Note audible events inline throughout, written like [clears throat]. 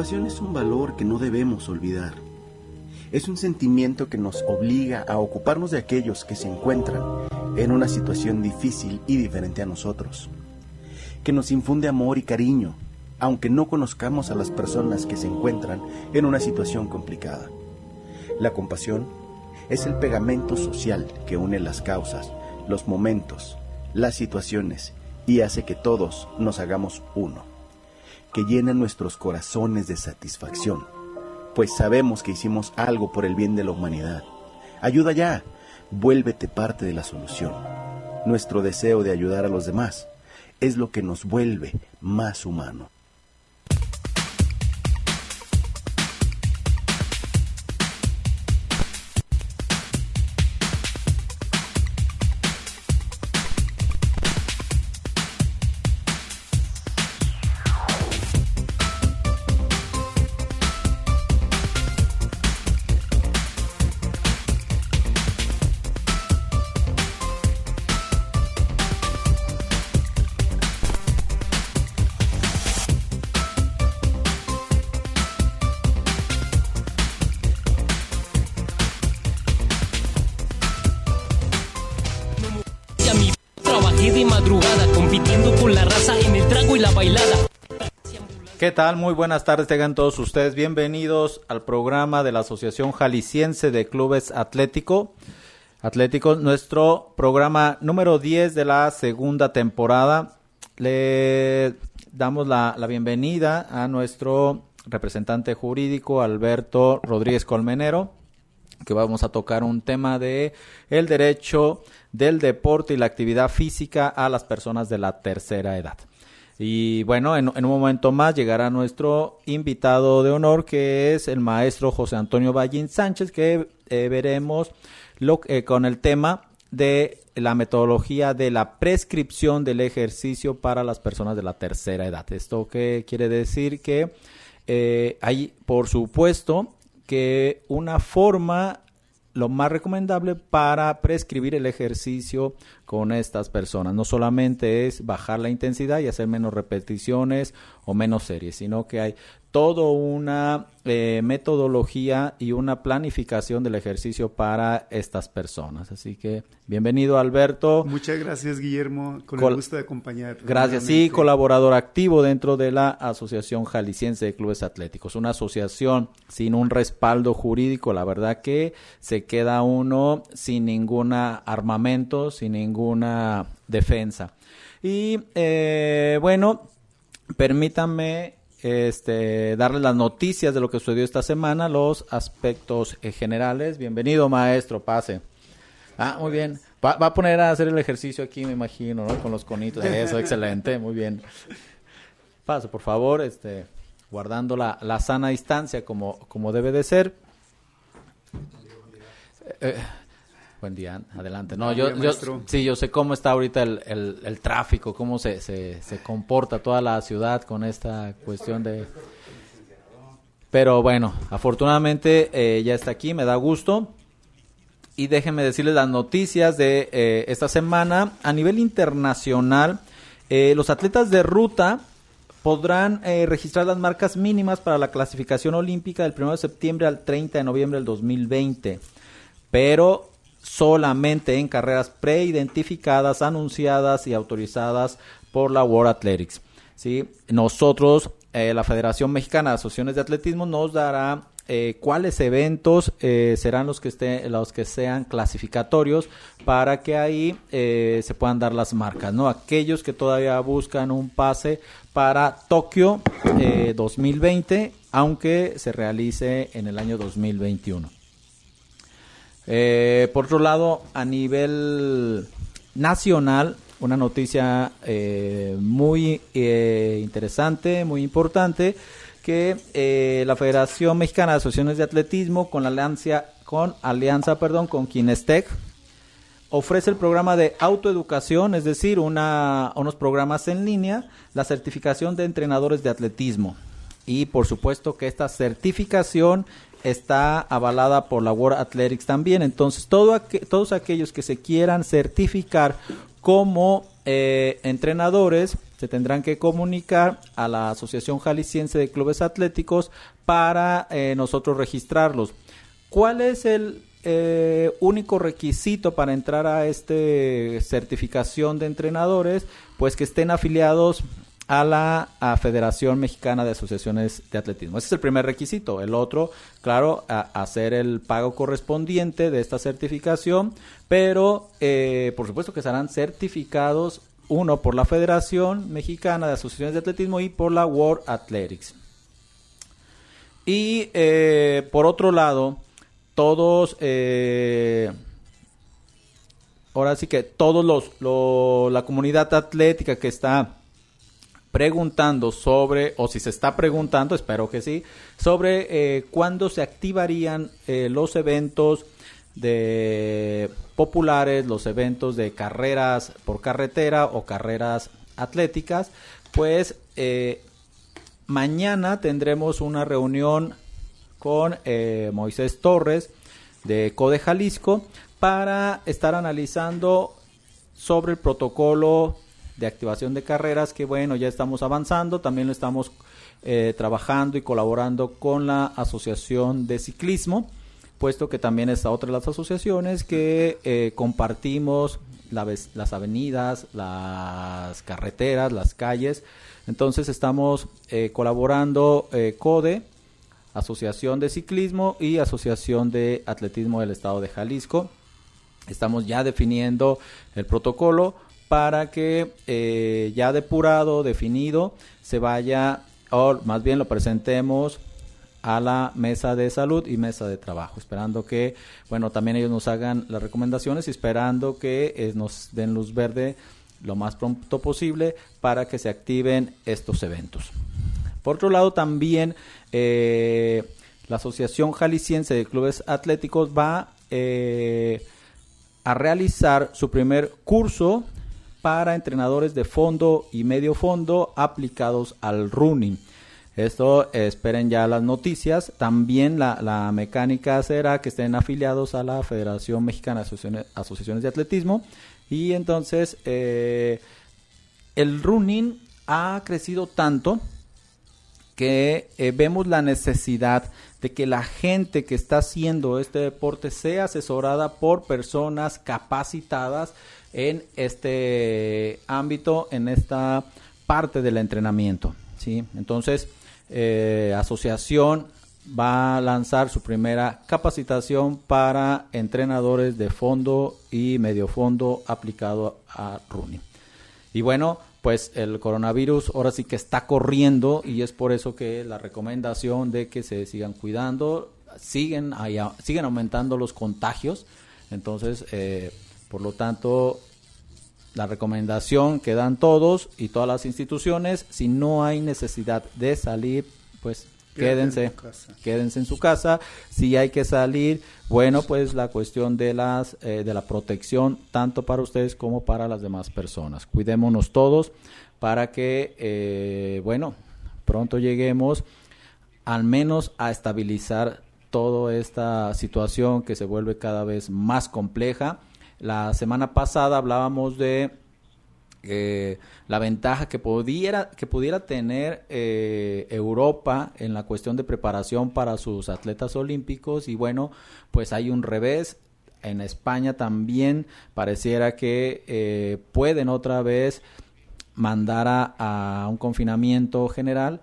Compasión es un valor que no debemos olvidar. Es un sentimiento que nos obliga a ocuparnos de aquellos que se encuentran en una situación difícil y diferente a nosotros, que nos infunde amor y cariño, aunque no conozcamos a las personas que se encuentran en una situación complicada. La compasión es el pegamento social que une las causas, los momentos, las situaciones y hace que todos nos hagamos uno que llena nuestros corazones de satisfacción, pues sabemos que hicimos algo por el bien de la humanidad. Ayuda ya, vuélvete parte de la solución. Nuestro deseo de ayudar a los demás es lo que nos vuelve más humanos. ¿Qué tal? Muy buenas tardes, tengan todos ustedes bienvenidos al programa de la Asociación Jalisciense de Clubes Atlético. Atléticos, nuestro programa número 10 de la segunda temporada. Le damos la, la bienvenida a nuestro representante jurídico, Alberto Rodríguez Colmenero, que vamos a tocar un tema de el derecho del deporte y la actividad física a las personas de la tercera edad. Y bueno, en, un momento más llegará nuestro invitado de honor, que es el maestro José Antonio Ballín Sánchez, que eh, veremos lo, eh, con el tema de la metodología de la prescripción del ejercicio para las personas de la tercera edad. ¿Esto qué quiere decir? Que eh, hay, por supuesto, que una forma lo más recomendable para prescribir el ejercicio con estas personas. No solamente es bajar la intensidad y hacer menos repeticiones o menos series, sino que hay toda una eh, metodología y una planificación del ejercicio para estas personas. Así que bienvenido Alberto. Muchas gracias Guillermo, con Col el gusto de acompañar. Gracias, sí, colaborador activo dentro de la Asociación Jalisciense de Clubes Atléticos. Una asociación sin un respaldo jurídico, la verdad que se queda uno sin ningún armamento, sin ninguna defensa. Y eh, bueno, permítanme este, darles las noticias de lo que sucedió esta semana, los aspectos eh, generales. Bienvenido, maestro, pase. Ah, muy bien. Va, a poner a hacer el ejercicio aquí, me imagino, ¿no? Con los conitos. Eso, excelente, muy bien. Pase, por favor, este, guardando la, la sana distancia como, como debe de ser. Eh, Buen día, adelante. No, yo, yo, sí, yo sé cómo está ahorita el, el, el tráfico, cómo se, se, se, comporta toda la ciudad con esta cuestión de... Pero bueno, afortunadamente eh, ya está aquí, me da gusto. Y déjenme decirles las noticias de eh, esta semana. A nivel internacional, eh, los atletas de ruta podrán registrar las marcas mínimas para la clasificación olímpica del 1 de septiembre al 30 de noviembre del 2020. Pero solamente en carreras preidentificadas, anunciadas y autorizadas por la World Athletics. ¿sí? Nosotros, eh, la Federación Mexicana de Asociaciones de Atletismo, nos dará eh, cuáles eventos eh, serán los que estén, los que sean clasificatorios para que ahí eh, se puedan dar las marcas, ¿no? Aquellos que todavía buscan un pase para Tokio 2020, aunque se realice en el año 2021. Por otro lado, a nivel nacional, una noticia muy interesante, muy importante que eh, la Federación Mexicana de Asociaciones de Atletismo con alianza con alianza, perdón, con Kinestec ofrece el programa de autoeducación, es decir, una, unos programas en línea, la certificación de entrenadores de atletismo. Y por supuesto que esta certificación está avalada por la World Athletics también. Entonces, todo todos aquellos que se quieran certificar como eh, entrenadores se tendrán que comunicar a la Asociación Jalisciense de Clubes Atléticos para eh, nosotros registrarlos. ¿Cuál es el eh, único requisito para entrar a esta certificación de entrenadores? Pues que estén afiliados a la Federación Mexicana de Asociaciones de Atletismo. Ese es el primer requisito. El otro, claro, hacer el pago correspondiente de esta certificación, pero eh, por supuesto que serán certificados uno por la Federación Mexicana de Asociaciones de Atletismo y por la World Athletics. Y eh, por otro lado, todos, eh, ahora sí que todos los, la comunidad atlética que está preguntando sobre, o si se está preguntando, espero que sí, sobre eh, cuándo se activarían los eventos de populares, los eventos de carreras por carretera o carreras atléticas, pues eh, mañana tendremos una reunión con eh, Moisés Torres de Code Jalisco para estar analizando sobre el protocolo de activación de carreras que bueno ya estamos avanzando también lo estamos eh, trabajando y colaborando con la asociación de ciclismo puesto que también está otra de las asociaciones que eh, compartimos las avenidas, las carreteras, las calles. Entonces estamos eh, colaborando eh, CODE, Asociación de Ciclismo y Asociación de Atletismo del Estado de Jalisco. Estamos ya definiendo el protocolo para que ya depurado, definido, se vaya, o más bien lo presentemos a la mesa de salud y mesa de trabajo, esperando que, bueno, también ellos nos hagan las recomendaciones y esperando que eh, nos den luz verde lo más pronto posible para que se activen estos eventos. Por otro lado, también eh, la Asociación Jalisciense de Clubes Atléticos va eh, a realizar su primer curso para entrenadores de fondo y medio fondo aplicados al running. Esto esperen ya las noticias. También la, mecánica será que estén afiliados a la Federación Mexicana de Asociaciones, de Atletismo. Y entonces eh, el running ha crecido tanto que eh, vemos la necesidad de que la gente que está haciendo este deporte sea asesorada por personas capacitadas en este ámbito, en esta parte del entrenamiento. ¿sí? Entonces, eh, asociación va a lanzar su primera capacitación para entrenadores de fondo y medio fondo aplicado a running. Y bueno, pues el coronavirus ahora sí que está corriendo y es por eso que la recomendación de que se sigan cuidando, siguen, siguen aumentando los contagios. Entonces, eh, por lo tanto, la recomendación que dan todos y todas las instituciones, si no hay necesidad de salir, pues quédense, quédense en su casa. Si hay que salir, bueno, pues la cuestión de las eh, de la protección tanto para ustedes como para las demás personas. Cuidémonos todos para que, eh, bueno, pronto lleguemos al menos a estabilizar toda esta situación que se vuelve cada vez más compleja la semana pasada hablábamos de eh, la ventaja que pudiera, que pudiera tener eh, Europa en la cuestión de preparación para sus atletas olímpicos y bueno, pues hay un revés. En España también pareciera que eh, pueden otra vez mandar a, un confinamiento general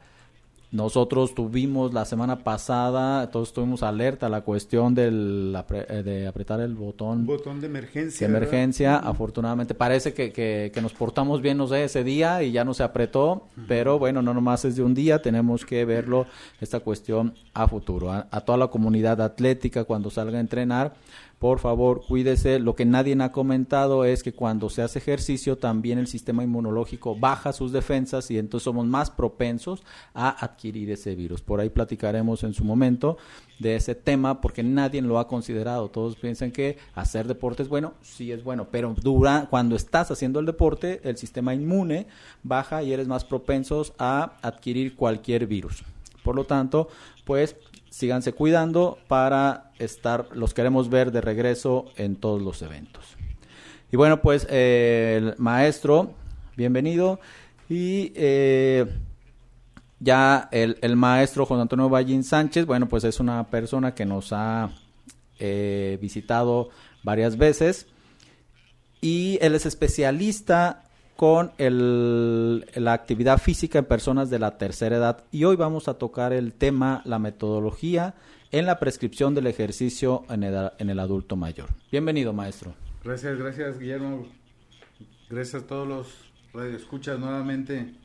nosotros tuvimos la semana pasada, todos estuvimos alerta a la cuestión del, eh, de apretar el botón. Botón de emergencia. De emergencia, afortunadamente. Parece que, que, nos portamos bien, no sé, ese día y ya no se apretó, pero bueno, no nomás es de un día, tenemos que verlo, esta cuestión a futuro. a toda la comunidad atlética cuando salga a entrenar, por favor, cuídese. Lo que nadie ha comentado es que cuando se hace ejercicio también el sistema inmunológico baja sus defensas y entonces somos más propensos a adquirir ese virus. Por ahí platicaremos en su momento de ese tema porque nadie lo ha considerado. Todos piensan que hacer deporte es bueno, sí es bueno, pero cuando estás haciendo el deporte, el sistema inmune baja y eres más propensos a adquirir cualquier virus. Por lo tanto, pues síganse cuidando para estar, los queremos ver de regreso en todos los eventos. Y bueno, pues eh, el maestro, bienvenido. Y eh, ya el, el, maestro Juan Antonio Ballín Sánchez, bueno, pues es una persona que nos ha eh, visitado varias veces. Y él es especialista con la actividad física en personas de la tercera edad y hoy vamos a tocar el tema, la metodología en la prescripción del ejercicio en el, en el adulto mayor. Bienvenido, maestro. Gracias, gracias, Guillermo. Gracias a todos los radioescuchas nuevamente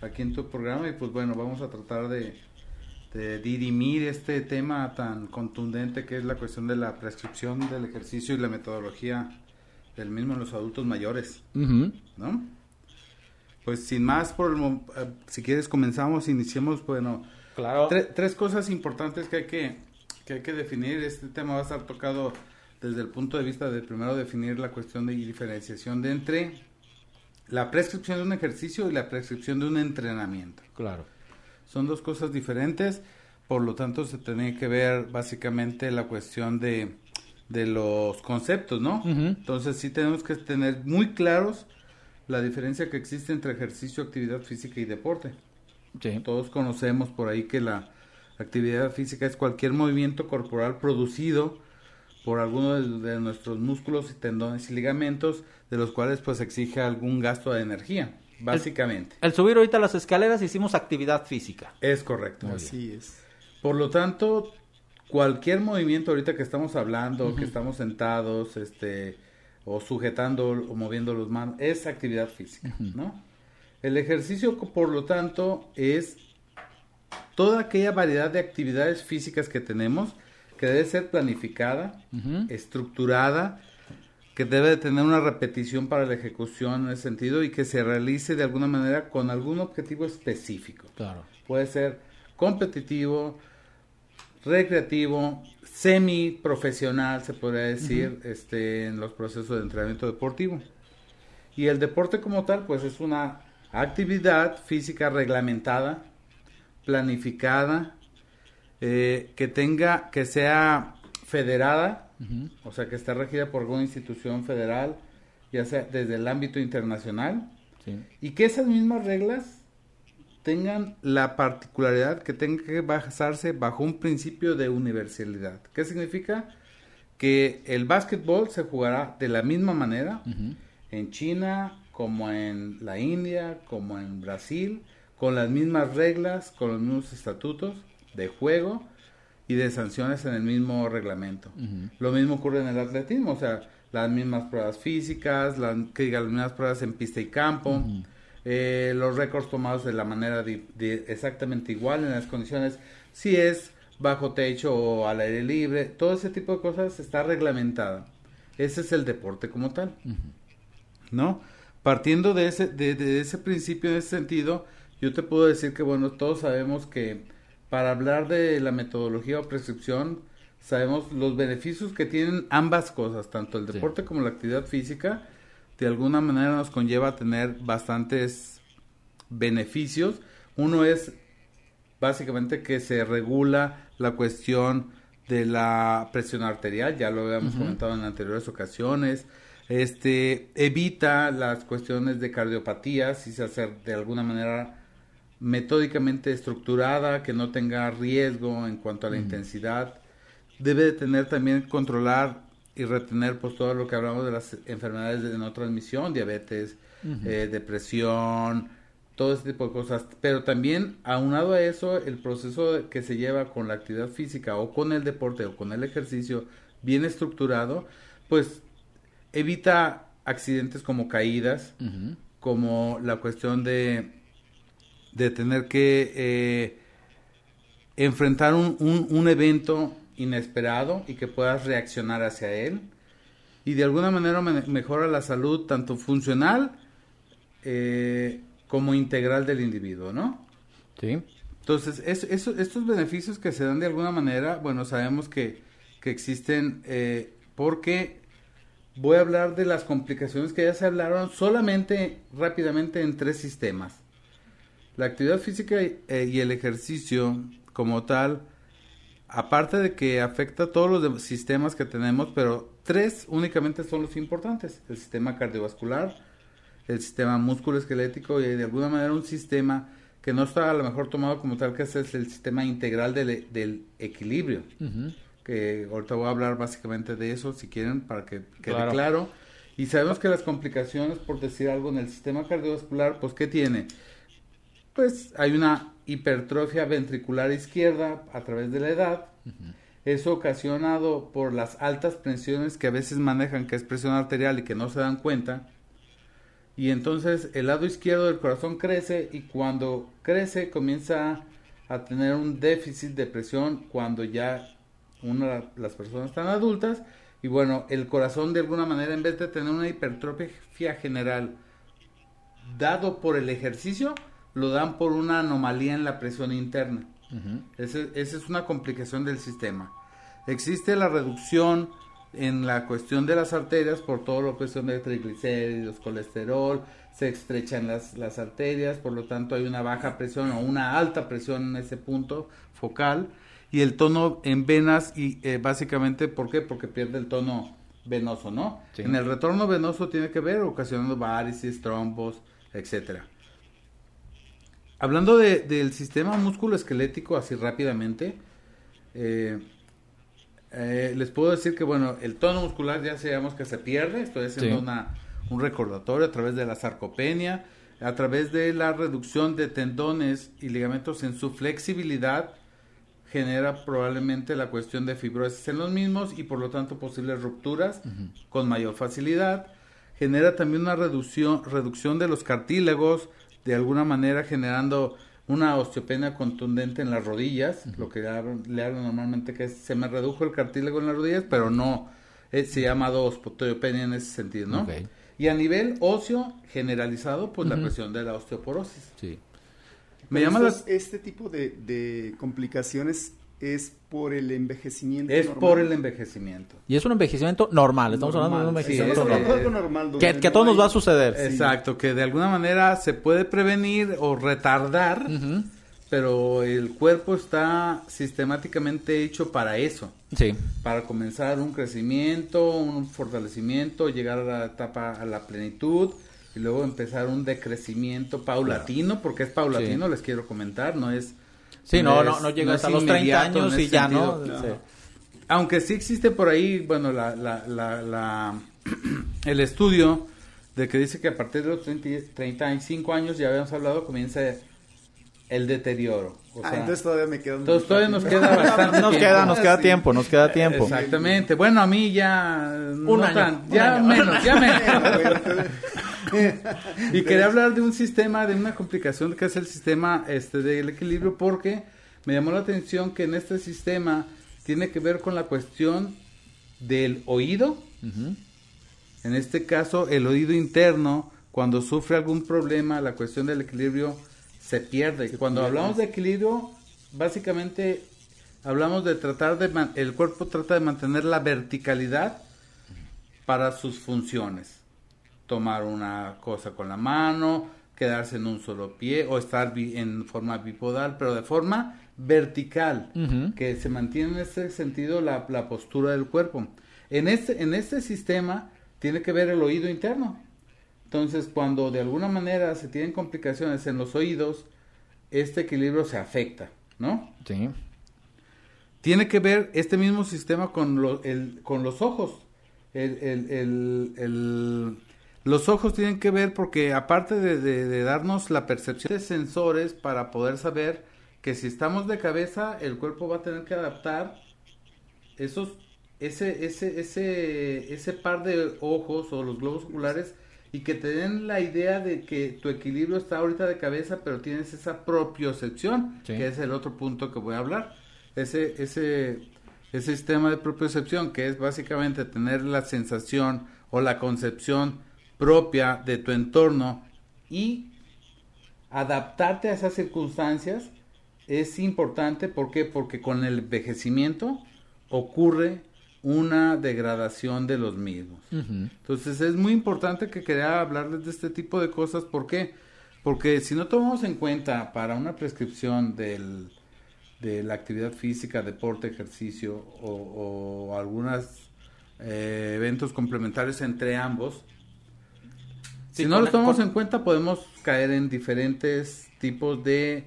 aquí en tu programa y pues bueno, vamos a tratar de, de dirimir este tema tan contundente que es la cuestión de la prescripción del ejercicio y la metodología del mismo en los adultos mayores, ¿no? Pues sin más, por eh, si quieres comenzamos, iniciemos, bueno, claro. tres cosas importantes que hay que, que hay que definir. Este tema va a estar tocado desde el punto de vista de primero definir la cuestión de diferenciación de entre la prescripción de un ejercicio y la prescripción de un entrenamiento. Claro. Son dos cosas diferentes, por lo tanto se tiene que ver básicamente la cuestión de de los conceptos, ¿no? Entonces sí tenemos que tener muy claros la diferencia que existe entre ejercicio, actividad física y deporte. Todos conocemos por ahí que la actividad física es cualquier movimiento corporal producido por alguno de, nuestros músculos y tendones y ligamentos, de los cuales pues exige algún gasto de energía, básicamente. El, subir ahorita las escaleras hicimos actividad física. Es correcto. Así es. Por lo tanto, cualquier movimiento ahorita que estamos hablando, que estamos sentados, este, o sujetando o moviendo los manos, es actividad física, ¿no? El ejercicio, por lo tanto, es toda aquella variedad de actividades físicas que tenemos que debe ser planificada, estructurada, que debe de tener una repetición para la ejecución en ese sentido y que se realice de alguna manera con algún objetivo específico. Claro. Puede ser competitivo, recreativo, semi profesional, se podría decir, este, en los procesos de entrenamiento deportivo. Y el deporte como tal, pues es una actividad física reglamentada, planificada, eh, que tenga, que sea federada, o sea, que esté regida por alguna institución federal, ya sea desde el ámbito internacional, y que esas mismas reglas tengan la particularidad que tenga que basarse bajo un principio de universalidad. ¿Qué significa? Que el básquetbol se jugará de la misma manera en China, como en la India, como en Brasil, con las mismas reglas, con los mismos estatutos de juego y de sanciones en el mismo reglamento. Lo mismo ocurre en el atletismo, o sea, las mismas pruebas físicas, las, que diga, las mismas pruebas en pista y campo. Eh, los récords tomados de la manera de, exactamente igual en las condiciones, si es bajo techo o al aire libre, todo ese tipo de cosas está reglamentada. Ese es el deporte como tal, ¿no? Partiendo de ese, de, ese principio, en ese sentido, yo te puedo decir que, bueno, todos sabemos que para hablar de la metodología o prescripción, sabemos los beneficios que tienen ambas cosas, tanto el deporte como la actividad física, de alguna manera nos conlleva a tener bastantes beneficios. Uno es básicamente que se regula la cuestión de la presión arterial, ya lo habíamos comentado en anteriores ocasiones. Este evita las cuestiones de cardiopatía si se hace de alguna manera metódicamente estructurada, que no tenga riesgo en cuanto a la intensidad. Debe de tener también controlar y retener pues todo lo que hablamos de las enfermedades de no transmisión, diabetes, eh, depresión, todo ese tipo de cosas. Pero también, aunado a eso, el proceso que se lleva con la actividad física o con el deporte o con el ejercicio bien estructurado, pues evita accidentes como caídas, como la cuestión de, de tener que eh, enfrentar un, un, evento inesperado y que puedas reaccionar hacia él. Y de alguna manera mejora la salud tanto funcional eh, como integral del individuo, ¿no? Sí. Entonces, estos beneficios que se dan de alguna manera, bueno, sabemos que, que existen eh, porque voy a hablar de las complicaciones que ya se hablaron solamente rápidamente en tres sistemas. La actividad física y, eh, y el ejercicio como tal, aparte de que afecta a todos los sistemas que tenemos, pero tres únicamente son los importantes. El sistema cardiovascular, el sistema musculoesquelético y de alguna manera un sistema que no está a lo mejor tomado como tal, que es el sistema integral del, del equilibrio. Que ahorita voy a hablar básicamente de eso, si quieren, para que quede claro. Y sabemos que las complicaciones, por decir algo, en el sistema cardiovascular, pues, ¿qué tiene? Pues hay una hipertrofia ventricular izquierda a través de la edad. Es ocasionado por las altas presiones que a veces manejan, que es presión arterial y que no se dan cuenta. Y entonces el lado izquierdo del corazón crece y cuando crece comienza a tener un déficit de presión cuando ya una, las personas están adultas. Y bueno, el corazón de alguna manera en vez de tener una hipertrofia general dado por el ejercicio, lo dan por una anomalía en la presión interna. esa es una complicación del sistema. Existe la reducción en la cuestión de las arterias por todo lo que son de triglicéridos, colesterol, se estrechan las, las arterias, por lo tanto hay una baja presión o una alta presión en ese punto focal y el tono en venas y eh, básicamente ¿por qué? Porque pierde el tono venoso, ¿no? En el retorno venoso tiene que ver ocasionando varices, trombos, etcétera. Hablando de, del sistema musculoesquelético así rápidamente, eh, eh, les puedo decir que, bueno, el tono muscular ya sabemos que se pierde, estoy haciendo una, un recordatorio a través de la sarcopenia, a través de la reducción de tendones y ligamentos en su flexibilidad, genera probablemente la cuestión de fibrosis en los mismos y por lo tanto posibles rupturas con mayor facilidad. Genera también una reducción, reducción de los cartílagos, de alguna manera generando una osteopenia contundente en las rodillas, lo que le hago normalmente que se me redujo el cartílago en las rodillas, pero no eh, se llama osteopenia en ese sentido, ¿no? Y a nivel óseo generalizado, pues la presión de la osteoporosis. Sí. Me llama Este tipo de, de complicaciones es por el envejecimiento. Es por el envejecimiento. Y es un envejecimiento normal, estamos hablando de un envejecimiento normal. que, a todos nos va a suceder. Exacto, que de alguna manera se puede prevenir o retardar, pero el cuerpo está sistemáticamente hecho para eso. Sí. Para comenzar un crecimiento, un fortalecimiento, llegar a la etapa, a la plenitud y luego empezar un decrecimiento paulatino, porque es paulatino, les quiero comentar, no es Sí, no, no, no llegas a los 30 años y ya no. Aunque sí existe por ahí, bueno, la, la, la, [clears throat] el estudio de que dice que a partir de los 30, 35 años, ya habíamos hablado, comienza el deterioro. ah, entonces todavía me queda Entonces todavía nos queda bastante [laughs] Nos queda, nos queda tiempo, nos queda tiempo. Exactamente. Bueno, a mí ya... Un año, ya menos, ya [laughs] menos. [laughs] y quería hablar de un sistema, de una complicación que es el sistema este del equilibrio porque me llamó la atención que en este sistema tiene que ver con la cuestión del oído. En este caso, el oído interno, cuando sufre algún problema, la cuestión del equilibrio se pierde. Cuando hablamos de equilibrio, básicamente hablamos de tratar de el cuerpo trata de mantener la verticalidad para sus funciones tomar una cosa con la mano, quedarse en un solo pie o estar en forma bipodal, pero de forma vertical, que se mantiene en ese sentido la, la, postura del cuerpo. En este, en este sistema tiene que ver el oído interno. Entonces, cuando de alguna manera se tienen complicaciones en los oídos, este equilibrio se afecta, ¿no? Sí. Tiene que ver este mismo sistema con, el, con los ojos. el, el, el Los ojos tienen que ver porque aparte de, de darnos la percepción de sensores para poder saber que si estamos de cabeza, el cuerpo va a tener que adaptar esos ese, ese, ese, ese par de ojos o los globos oculares y que te den la idea de que tu equilibrio está ahorita de cabeza, pero tienes esa propiocepción, que es el otro punto que voy a hablar. Ese, ese, ese sistema de propiocepción, que es básicamente tener la sensación o la concepción propia de tu entorno y adaptarte a esas circunstancias es importante. ¿Por qué? Porque con el envejecimiento ocurre una degradación de los mismos. Entonces es muy importante que quería hablarles de este tipo de cosas. ¿Por qué? Porque si no tomamos en cuenta para una prescripción del, de la actividad física, deporte, ejercicio o, o algunos eh, eventos complementarios entre ambos, si no los tomamos en cuenta podemos caer en diferentes tipos de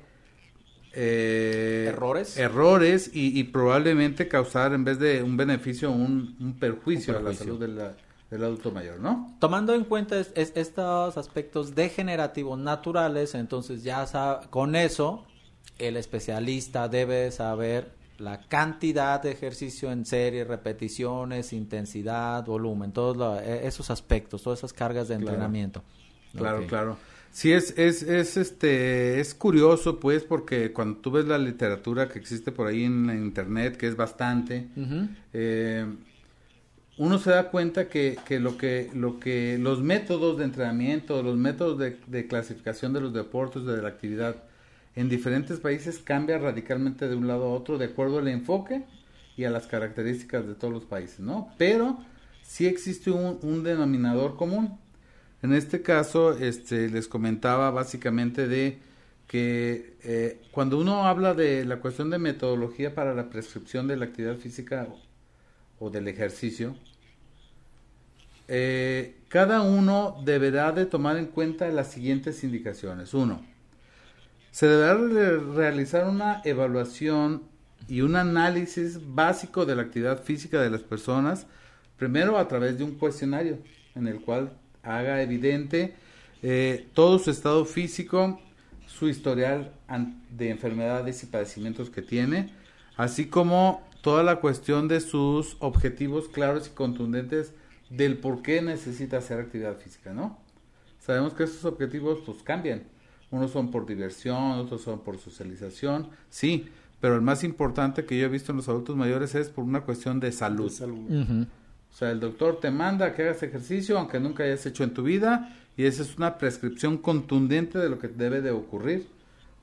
eh, errores errores y, probablemente causar en vez de un beneficio un, perjuicio, a la salud del adulto mayor, ¿no? Tomando en cuenta estos aspectos degenerativos naturales, entonces ya con eso el especialista debe saber la cantidad de ejercicio en serie, repeticiones, intensidad, volumen, todos e, esos aspectos, todas esas cargas de entrenamiento. Claro, claro. Sí, es, es, es, este, es curioso, pues, porque cuando tú ves la literatura que existe por ahí en, internet, que es bastante, eh, uno se da cuenta que, que, lo que, lo que, los métodos de entrenamiento, los métodos de, clasificación de los deportes, de la actividad, en diferentes países cambia radicalmente de un lado a otro de acuerdo al enfoque y a las características de todos los países, ¿no? Pero sí existe un, denominador común en este caso, este, les comentaba básicamente de que eh, cuando uno habla de la cuestión de metodología para la prescripción de la actividad física o, del ejercicio, eh, cada uno deberá de tomar en cuenta las siguientes indicaciones. Uno, se deberá realizar una evaluación y un análisis básico de la actividad física de las personas, primero a través de un cuestionario en el cual haga evidente eh, todo su estado físico, su historial de enfermedades y padecimientos que tiene, así como toda la cuestión de sus objetivos claros y contundentes del por qué necesita hacer actividad física, ¿no? Sabemos que estos objetivos pues cambian. Unos son por diversión, otros son por socialización, sí, pero el más importante que yo he visto en los adultos mayores es por una cuestión de salud. O sea, el doctor te manda que hagas ejercicio aunque nunca hayas hecho en tu vida y esa es una prescripción contundente de lo que debe de ocurrir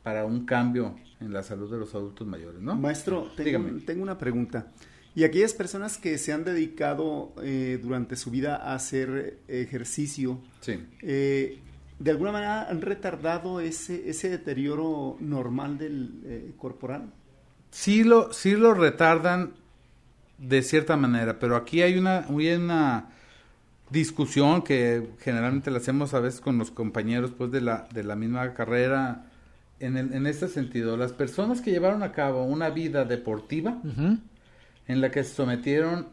para un cambio en la salud de los adultos mayores, ¿no? Maestro, tengo, tengo una pregunta. Y aquellas personas que se han dedicado eh, durante su vida a hacer ejercicio, eh, ¿de alguna manera han retardado ese, ese deterioro normal del eh, corporal? Sí lo, sí lo retardan, de cierta manera, pero aquí hay una, una discusión que generalmente la hacemos a veces con los compañeros pues de la, de la misma carrera en, el, en este sentido. Las personas que llevaron a cabo una vida deportiva en la que se sometieron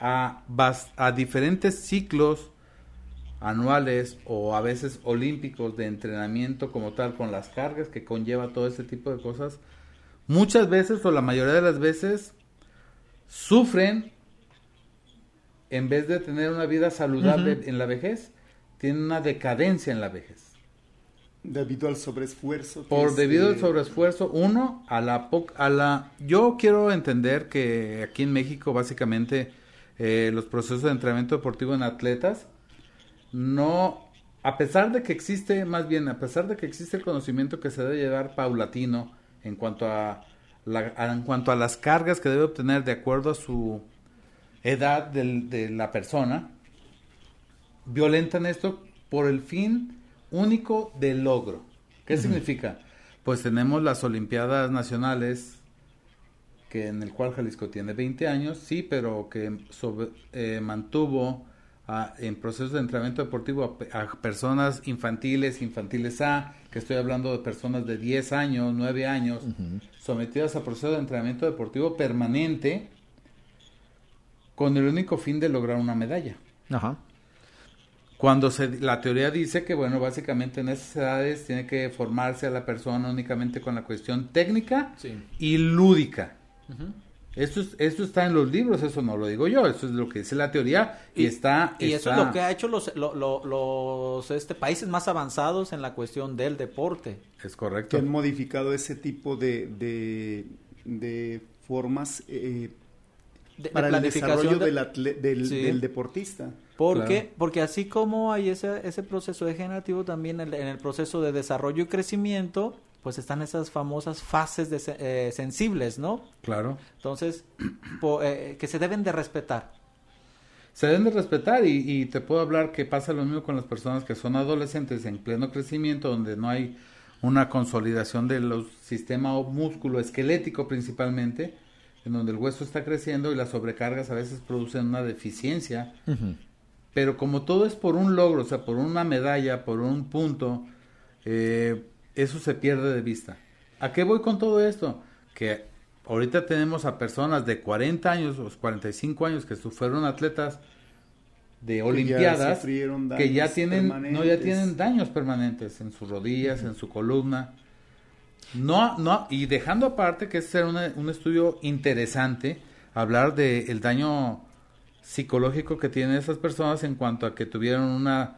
a, a diferentes ciclos anuales o a veces olímpicos de entrenamiento como tal con las cargas que conlleva todo este tipo de cosas, muchas veces o la mayoría de las veces sufren en vez de tener una vida saludable en la vejez, tienen una decadencia en la vejez. Debido al sobreesfuerzo. Por debido al sobreesfuerzo, uno, a la, a la... Yo quiero entender que aquí en México básicamente eh, los procesos de entrenamiento deportivo en atletas no... A pesar de que existe, más bien, a pesar de que existe el conocimiento que se debe llevar paulatino en cuanto a en cuanto a las cargas que debe obtener de acuerdo a su edad de la persona, violentan esto por el fin único del logro. ¿Qué significa? Pues tenemos las Olimpiadas Nacionales, que en el cual Jalisco tiene 20 años, sí, pero que eh, mantuvo en procesos de entrenamiento deportivo a, personas infantiles, infantiles A, que estoy hablando de personas de 10 años, 9 años, sometidas a procesos de entrenamiento deportivo permanente con el único fin de lograr una medalla. Cuando se, la teoría dice que, bueno, básicamente en esas edades tiene que formarse a la persona únicamente con la cuestión técnica y lúdica. Esto, esto está en los libros, eso no lo digo yo, eso es lo que dice la teoría y, está... Y eso es lo que ha hecho los, los este, países más avanzados en la cuestión del deporte. Es correcto. Que han modificado ese tipo de, de, formas eh, para el desarrollo del, deportista. ¿Por qué? Porque así como hay ese, ese proceso degenerativo, también en el proceso de desarrollo y crecimiento pues están esas famosas fases de, eh, sensibles, ¿no? Claro. Entonces, [clears throat] eh, que se deben de respetar. Se deben de respetar y, y, te puedo hablar que pasa lo mismo con las personas que son adolescentes en pleno crecimiento, donde no hay una consolidación del sistema músculo esquelético principalmente, en donde el hueso está creciendo y las sobrecargas a veces producen una deficiencia. Pero como todo es por un logro, o sea, por una medalla, por un punto, eh, eso se pierde de vista. ¿A qué voy con todo esto? Que ahorita tenemos a personas de 40 años o 45 años que fueron atletas de olimpiadas que ya tienen no ya tienen daños permanentes en sus rodillas, en su columna. No no y dejando aparte que es un estudio interesante hablar del el daño psicológico que tienen esas personas en cuanto a que tuvieron una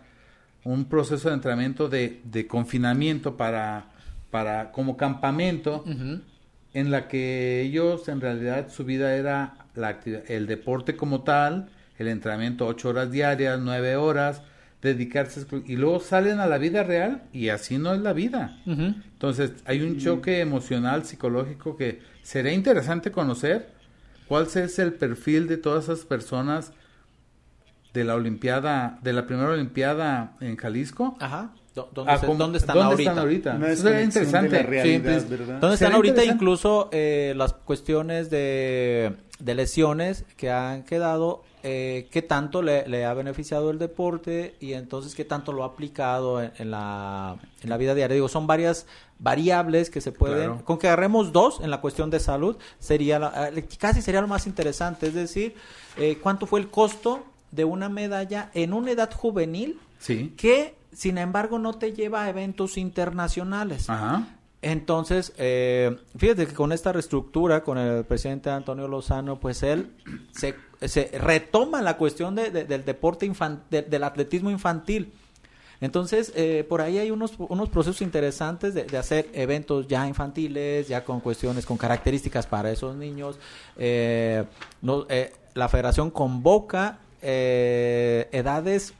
un proceso de entrenamiento de, de confinamiento para, para como campamento en la que ellos en realidad su vida era la el deporte como tal, el entrenamiento ocho horas diarias, nueve horas, dedicarse y luego salen a la vida real y así no es la vida. Entonces hay un choque emocional, psicológico que sería interesante conocer cuál es el perfil de todas esas personas de la Olimpiada, de la primera Olimpiada en Jalisco. Ajá. ¿Dónde, ah, ¿dónde están ahorita? No es interesante. ¿Dónde están ahorita incluso eh, las cuestiones de, de, lesiones que han quedado? Eh, ¿Qué tanto le, ha beneficiado el deporte y entonces qué tanto lo ha aplicado en, la, en la vida diaria? Digo, son varias variables que se pueden... Con que agarremos dos en la cuestión de salud, sería eh, casi sería lo más interesante. Es decir, eh, ¿cuánto fue el costo de una medalla en una edad juvenil sí. que, sin embargo, no te lleva a eventos internacionales. Ajá. Entonces, eh, fíjate que con esta reestructura, con el presidente Antonio Lozano, pues él se, se retoma la cuestión de, del deporte infantil, del atletismo infantil. Entonces, eh, por ahí hay unos, unos procesos interesantes de, de, hacer eventos ya infantiles, ya con cuestiones, con características para esos niños. Eh, no, eh, la federación convoca eh, edades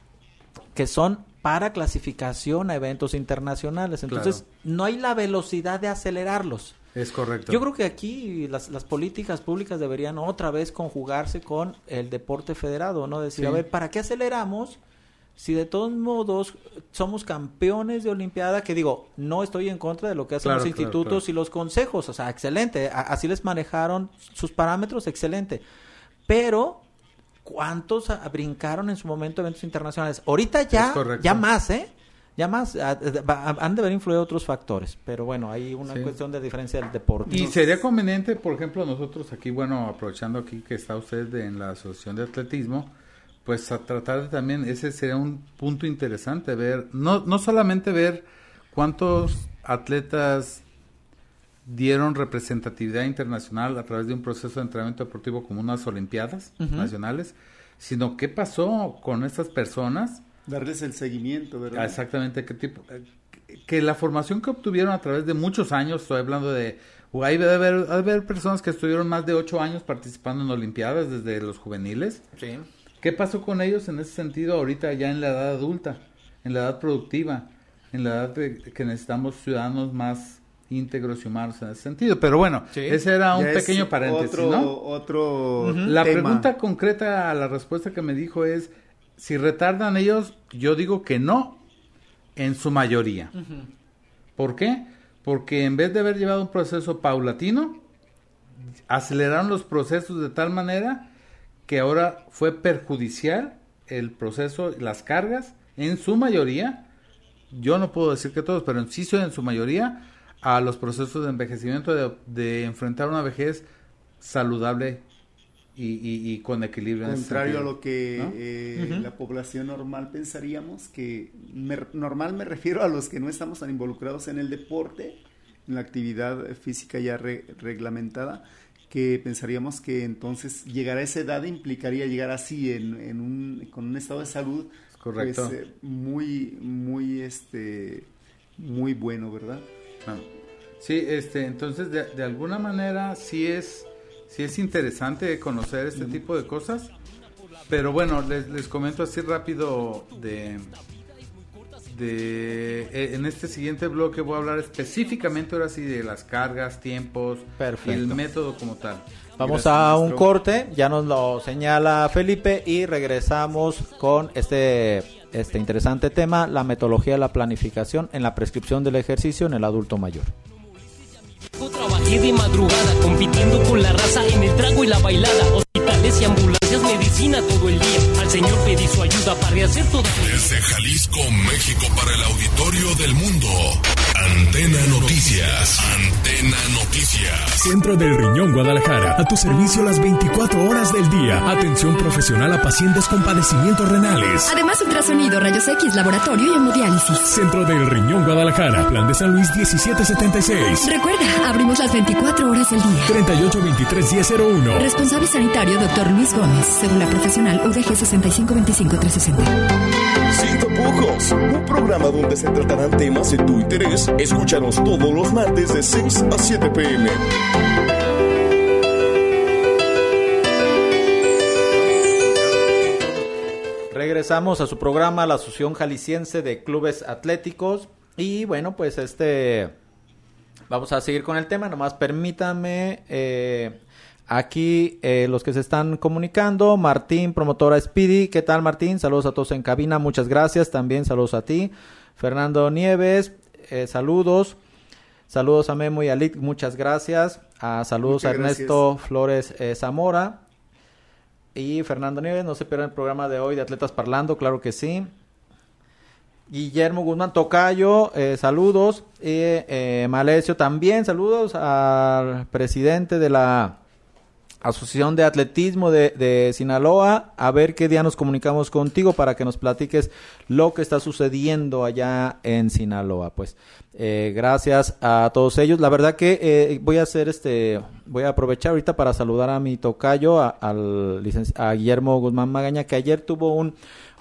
que son para clasificación a eventos internacionales. Entonces, no hay la velocidad de acelerarlos. Es correcto. Yo creo que aquí las, las, políticas públicas deberían otra vez conjugarse con el deporte federado, ¿no? Decir, a ver, ¿para qué aceleramos? Si de todos modos somos campeones de Olimpiada, que digo, no estoy en contra de lo que hacen los institutos y los consejos, o sea, excelente, así les manejaron sus parámetros, excelente. Pero ¿cuántos brincaron en su momento eventos internacionales? Ahorita ya, ya más, ¿eh? Ya más, han de haber influido otros factores, pero bueno, hay una cuestión de diferencia del deporte. Y sería conveniente, por ejemplo, nosotros aquí, bueno, aprovechando aquí que está usted en la Asociación de Atletismo, pues a tratar de también, ese sería un punto interesante, ver, no, no solamente ver cuántos atletas dieron representatividad internacional a través de un proceso de entrenamiento deportivo como unas Olimpiadas nacionales, sino qué pasó con estas personas. Darles el seguimiento, ¿verdad? Exactamente, qué tipo. Que la formación que obtuvieron a través de muchos años, estoy hablando de. Hay de haber, haber personas que estuvieron más de ocho años participando en Olimpiadas desde los juveniles. Sí. ¿Qué pasó con ellos en ese sentido ahorita ya en la edad adulta, en la edad productiva, en la edad de que necesitamos ciudadanos más íntegros y humanos en ese sentido. Pero bueno, ese era un pequeño paréntesis, otro, ¿no? Otro La pregunta concreta a la respuesta que me dijo es, si retardan ellos, yo digo que no, en su mayoría. ¿Por qué? Porque en vez de haber llevado un proceso paulatino, aceleraron los procesos de tal manera que ahora fue perjudicial el proceso, las cargas, en su mayoría, yo no puedo decir que todos, pero insisto en su mayoría, a los procesos de envejecimiento, de, enfrentar una vejez saludable y, con equilibrio. Contrario a lo que eh, la población normal pensaríamos, que normal me refiero a los que no estamos tan involucrados en el deporte, en la actividad física ya reglamentada, que pensaríamos que entonces llegar a esa edad implicaría llegar así en, un, con un estado de salud Correcto. Pues, eh, muy, muy, este, muy bueno, ¿verdad? Sí, este, entonces de, de alguna manera sí es sí es interesante conocer este tipo de cosas. Pero bueno, les, les comento así rápido de, de eh, en este siguiente bloque voy a hablar específicamente ahora sí de las cargas, tiempos y el método como tal. Vamos a un corte, ya nos lo señala Felipe y regresamos con este este interesante tema, la metodología de la planificación en la prescripción del ejercicio en el adulto mayor. Trabajé de madrugada compitiendo con la raza en el trago y la bailada. Hospitales y ambulancias, medicina todo el día. Al Señor pedí su ayuda para rehacer todo. Desde Jalisco, México, para el auditorio del mundo. Antena Noticias. Antena Noticias. Centro del Riñón Guadalajara. A tu servicio las 24 horas del día. Atención profesional a pacientes con padecimientos renales. Además, ultrasonido, rayos X, laboratorio y hemodiálisis. Centro del Riñón Guadalajara. Plan de San Luis 1776. Recuerda, abrimos las 24 horas del día. 38 23 1001. Responsable sanitario, doctor Luis Gómez. Cédula profesional UDG 6525 360. Sin tapujos. Un programa donde se tratarán temas de tu interés Escúchanos todos los martes de 6 a 7 pm. Regresamos a su programa, la Asociación Jalisciense de Clubes Atléticos. Y bueno, pues este. Vamos a seguir con el tema. Nomás permítanme. Eh, aquí eh, los que se están comunicando. Martín, promotora Speedy. ¿Qué tal, Martín? Saludos a todos en cabina. Muchas gracias. También saludos a ti. Fernando Nieves, eh, saludos. Saludos a Memo y a Lick, muchas gracias. A saludos a Ernesto Flores eh, Zamora. Y Fernando Nieves, no se pierdan el programa de hoy de Atletas Parlando, claro que sí. Guillermo Guzmán Tocayo, eh, saludos. Y Malecio también, saludos al presidente de la Asociación de Atletismo de, Sinaloa. A ver qué día nos comunicamos contigo para que nos platiques lo que está sucediendo allá en Sinaloa. Pues eh, gracias a todos ellos. La verdad que eh, voy a hacer este, voy a aprovechar ahorita para saludar a mi tocayo, a, Guillermo Guzmán Magaña, que ayer tuvo un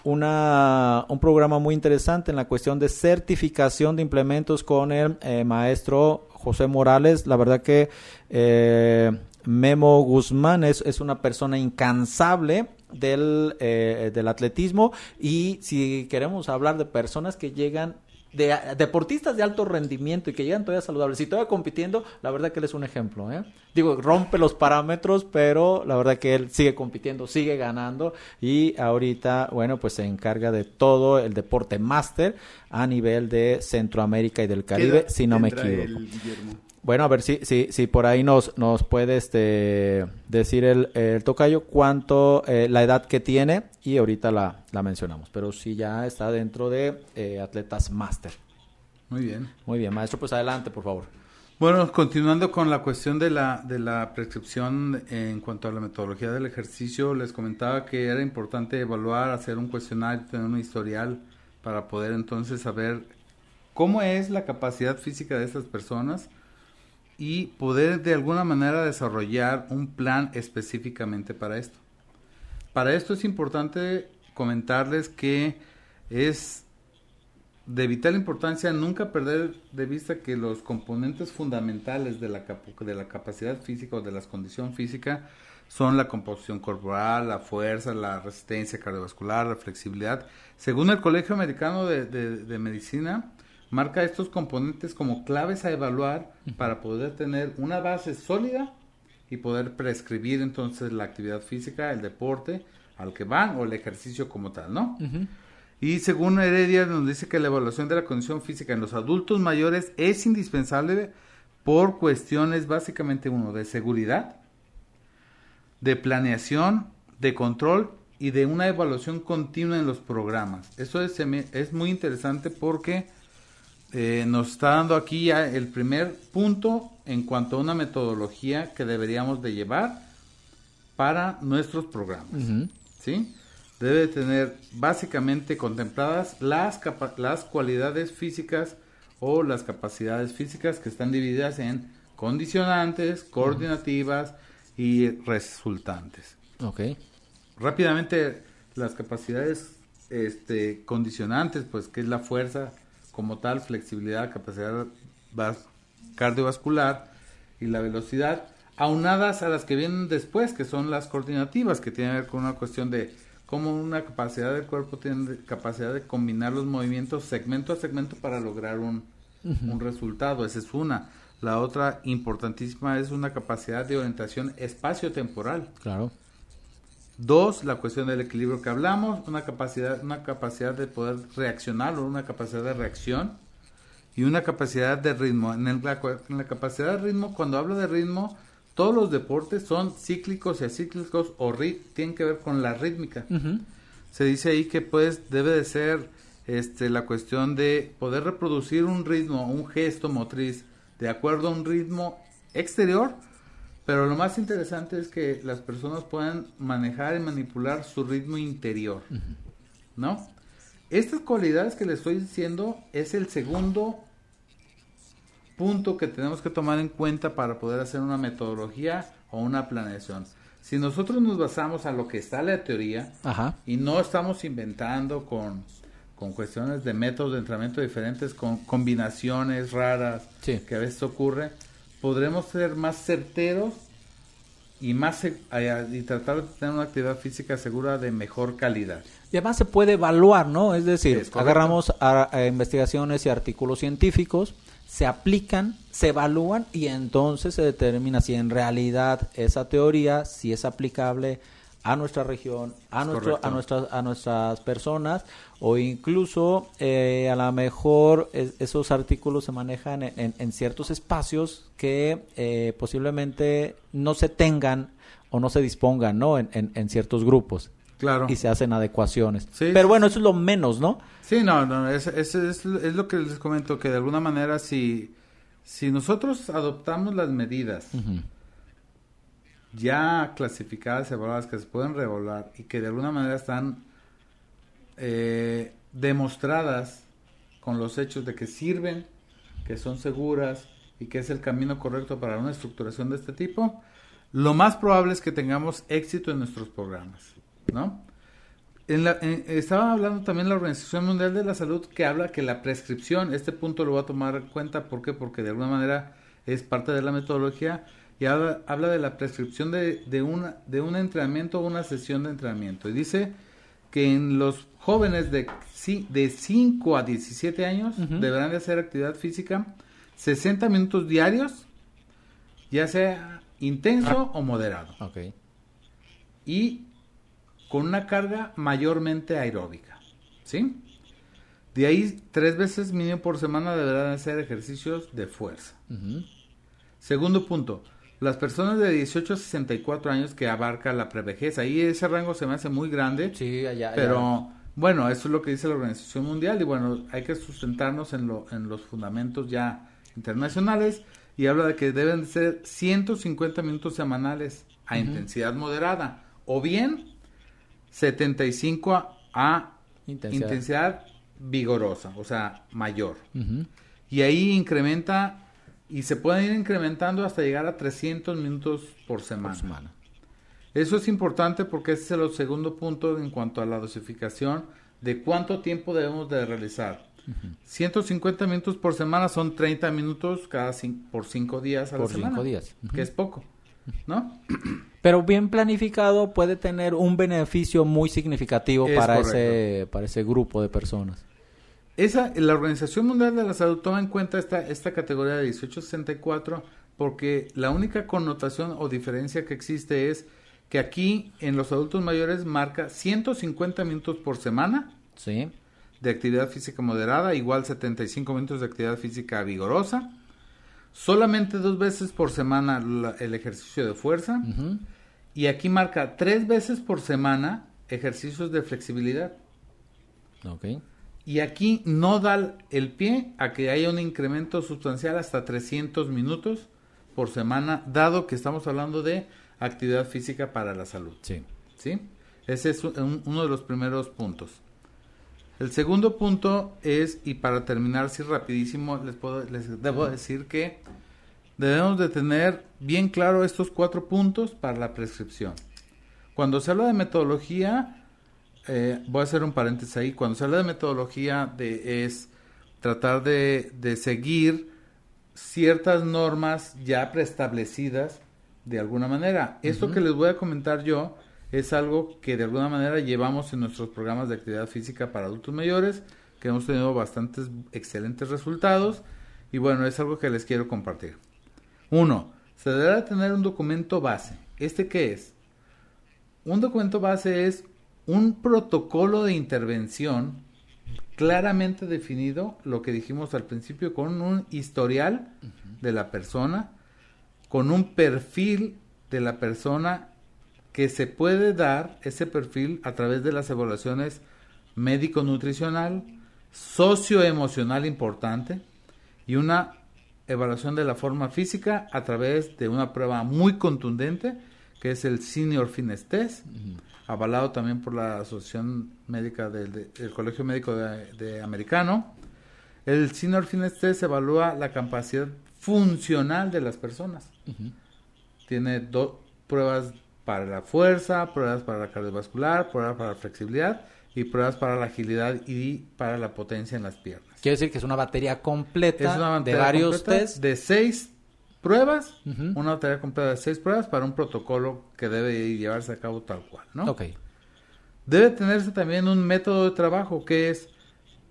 una, un programa muy interesante en la cuestión de certificación de implementos con el eh, maestro José Morales. La verdad que eh, Memo Guzmán es, es una persona incansable del, eh, del atletismo y si queremos hablar de personas que llegan de deportistas de alto rendimiento y que llegan todavía saludables y todavía compitiendo, la verdad que él es un ejemplo. ¿eh? Digo, rompe los parámetros, pero la verdad que él sigue compitiendo, sigue ganando y ahorita, bueno, pues se encarga de todo el deporte máster a nivel de Centroamérica y del Caribe, si no me equivoco. Bueno, a ver si, si, si por ahí nos, nos puede este, decir el, el tocayo cuánto, eh, la edad que tiene y ahorita la, la mencionamos. Pero sí ya está dentro de eh, atletas máster. Muy bien. Muy bien, maestro, pues adelante, por favor. Bueno, continuando con la cuestión de la, de la prescripción en cuanto a la metodología del ejercicio, les comentaba que era importante evaluar, hacer un cuestionario, tener un historial para poder entonces saber cómo es la capacidad física de estas personas y poder de alguna manera desarrollar un plan específicamente para esto. Para esto es importante comentarles que es de vital importancia nunca perder de vista que los componentes fundamentales de la, de la capacidad física o de la condición física son la composición corporal, la fuerza, la resistencia cardiovascular, la flexibilidad. Según el Colegio Americano de, de Medicina, marca estos componentes como claves a evaluar para poder tener una base sólida y poder prescribir entonces la actividad física, el deporte al que van o el ejercicio como tal, ¿no? Y según Heredia nos dice que la evaluación de la condición física en los adultos mayores es indispensable por cuestiones básicamente uno de seguridad, de planeación, de control y de una evaluación continua en los programas. Eso es, es muy interesante porque eh, nos está dando aquí ya el primer punto en cuanto a una metodología que deberíamos de llevar para nuestros programas. ¿Sí? Debe tener básicamente contempladas las, las cualidades físicas o las capacidades físicas que están divididas en condicionantes, coordinativas y resultantes. Ok. Rápidamente, las capacidades este, condicionantes, pues que es la fuerza como tal, flexibilidad, capacidad cardiovascular y la velocidad, aunadas a las que vienen después, que son las coordinativas, que tienen que ver con una cuestión de cómo una capacidad del cuerpo tiene capacidad de combinar los movimientos segmento a segmento para lograr un, un resultado. Esa es una. La otra importantísima es una capacidad de orientación espacio-temporal. Claro. Dos, la cuestión del equilibrio que hablamos, una capacidad, una capacidad de poder reaccionar o una capacidad de reacción y una capacidad de ritmo. En, la, en la capacidad de ritmo, cuando hablo de ritmo, todos los deportes son cíclicos y acíclicos o tienen que ver con la rítmica. Se dice ahí que pues debe de ser este, la cuestión de poder reproducir un ritmo, un gesto motriz de acuerdo a un ritmo exterior, pero lo más interesante es que las personas puedan manejar y manipular su ritmo interior, ¿no? Estas cualidades que le estoy diciendo es el segundo punto que tenemos que tomar en cuenta para poder hacer una metodología o una planeación. Si nosotros nos basamos a lo que está en la teoría y no estamos inventando con, con cuestiones de métodos de entrenamiento diferentes, con combinaciones raras que a veces ocurre, podremos ser más certeros y más y tratar de tener una actividad física segura de mejor calidad. Y además se puede evaluar, ¿no? Es decir, agarramos a investigaciones y artículos científicos se aplican, se evalúan y entonces se determina si en realidad esa teoría, si es aplicable a nuestra región, a, nuestro, a, nuestras, a nuestras personas o incluso eh, a lo mejor esos artículos se manejan en, ciertos espacios que eh, posiblemente no se tengan o no se dispongan ¿no? En, en, ciertos grupos. Claro. Y se hacen adecuaciones. Pero bueno, eso es lo menos, ¿no? Sí, no, no, es, es, es, lo que les comento, que de alguna manera si, si nosotros adoptamos las medidas ya clasificadas y evaluadas que se pueden revolar y que de alguna manera están eh, demostradas con los hechos de que sirven, que son seguras y que es el camino correcto para una estructuración de este tipo, lo más probable es que tengamos éxito en nuestros programas, ¿no? En la, estaba hablando también la Organización Mundial de la Salud que habla que la prescripción, este punto lo va a tomar en cuenta, ¿por qué? Porque de alguna manera es parte de la metodología y habla, habla de la prescripción de, de, una, de un entrenamiento o una sesión de entrenamiento. Y dice que en los jóvenes de, de 5 a 17 años deberán de hacer actividad física 60 minutos diarios, ya sea intenso o moderado. Okay. Y con una carga mayormente aeróbica. ¿Sí? De ahí, tres veces mínimo por semana deberán hacer ejercicios de fuerza. Segundo punto, las personas de 18 a 64 años que abarca la prevejez. Ahí ese rango se me hace muy grande. Sí, allá. Pero bueno, eso es lo que dice la Organización Mundial y bueno, hay que sustentarnos en, lo, en los fundamentos ya internacionales y habla de que deben ser 150 minutos semanales a intensidad moderada o bien 75 a, intensidad. vigorosa, o sea, mayor. Y ahí incrementa y se puede ir incrementando hasta llegar a 300 minutos por semana. Eso es importante porque ese es el segundo punto en cuanto a la dosificación de cuánto tiempo debemos de realizar. 150 minutos por semana son 30 minutos cada por 5 días a por la semana. Por 5 días. Que es poco, ¿no? [clears throat] Pero bien planificado puede tener un beneficio muy significativo para ese, para ese grupo de personas. Esa, la Organización Mundial de la Salud toma en cuenta esta, esta categoría de 1864 porque la única connotación o diferencia que existe es que aquí en los adultos mayores marca 150 minutos por semana sí. de actividad física moderada, igual 75 minutos de actividad física vigorosa, solamente dos veces por semana el ejercicio de fuerza, y aquí marca tres veces por semana ejercicios de flexibilidad. Ok. Y aquí no da el pie a que haya un incremento sustancial hasta 300 minutos por semana, dado que estamos hablando de actividad física para la salud. Sí. ¿Sí? Ese es uno de los primeros puntos. El segundo punto es, y para terminar así rapidísimo, les, puedo, les debo decir que debemos de tener bien claro estos cuatro puntos para la prescripción. Cuando se habla de metodología, eh, voy a hacer un paréntesis ahí, cuando se habla de metodología de, es tratar de, de seguir ciertas normas ya preestablecidas de alguna manera. Esto que les voy a comentar yo es algo que de alguna manera llevamos en nuestros programas de actividad física para adultos mayores, que hemos tenido bastantes excelentes resultados y bueno, es algo que les quiero compartir. Uno, se deberá tener un documento base. ¿Este qué es? Un documento base es un protocolo de intervención claramente definido, lo que dijimos al principio, con un historial de la persona, con un perfil de la persona que se puede dar ese perfil a través de las evaluaciones médico-nutricional, socioemocional importante y una evaluación de la forma física a través de una prueba muy contundente que es el Senior Fitness Test, avalado también por la Asociación Médica del, Colegio Médico de, Americano. El Senior Fitness Test evalúa la capacidad funcional de las personas. Tiene dos pruebas para la fuerza, pruebas para la cardiovascular, pruebas para la flexibilidad y pruebas para la agilidad y para la potencia en las piernas. Quiere decir que es una batería completa de varios test. De seis pruebas, una batería completa de seis pruebas para un protocolo que debe llevarse a cabo tal cual, ¿no? Ok. Debe tenerse también un método de trabajo que es,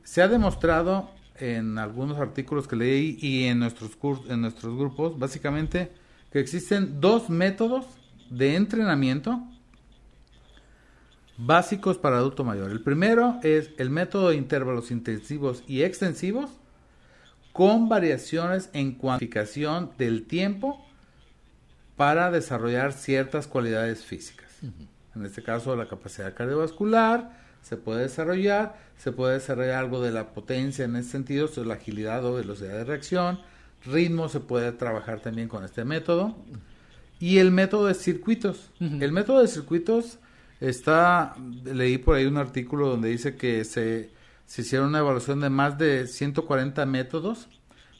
se ha demostrado en algunos artículos que leí y en nuestros, en nuestros grupos, básicamente, que existen dos métodos de entrenamiento básicos para adulto mayor. El primero es el método de intervalos intensivos y extensivos con variaciones en cuantificación del tiempo para desarrollar ciertas cualidades físicas. En este caso, la capacidad cardiovascular se puede desarrollar, se puede desarrollar algo de la potencia en ese sentido, la agilidad o velocidad de reacción, ritmo se puede trabajar también con este método y el método de circuitos. El método de circuitos está, leí por ahí un artículo donde dice que se, se hicieron una evaluación de más de 140 métodos,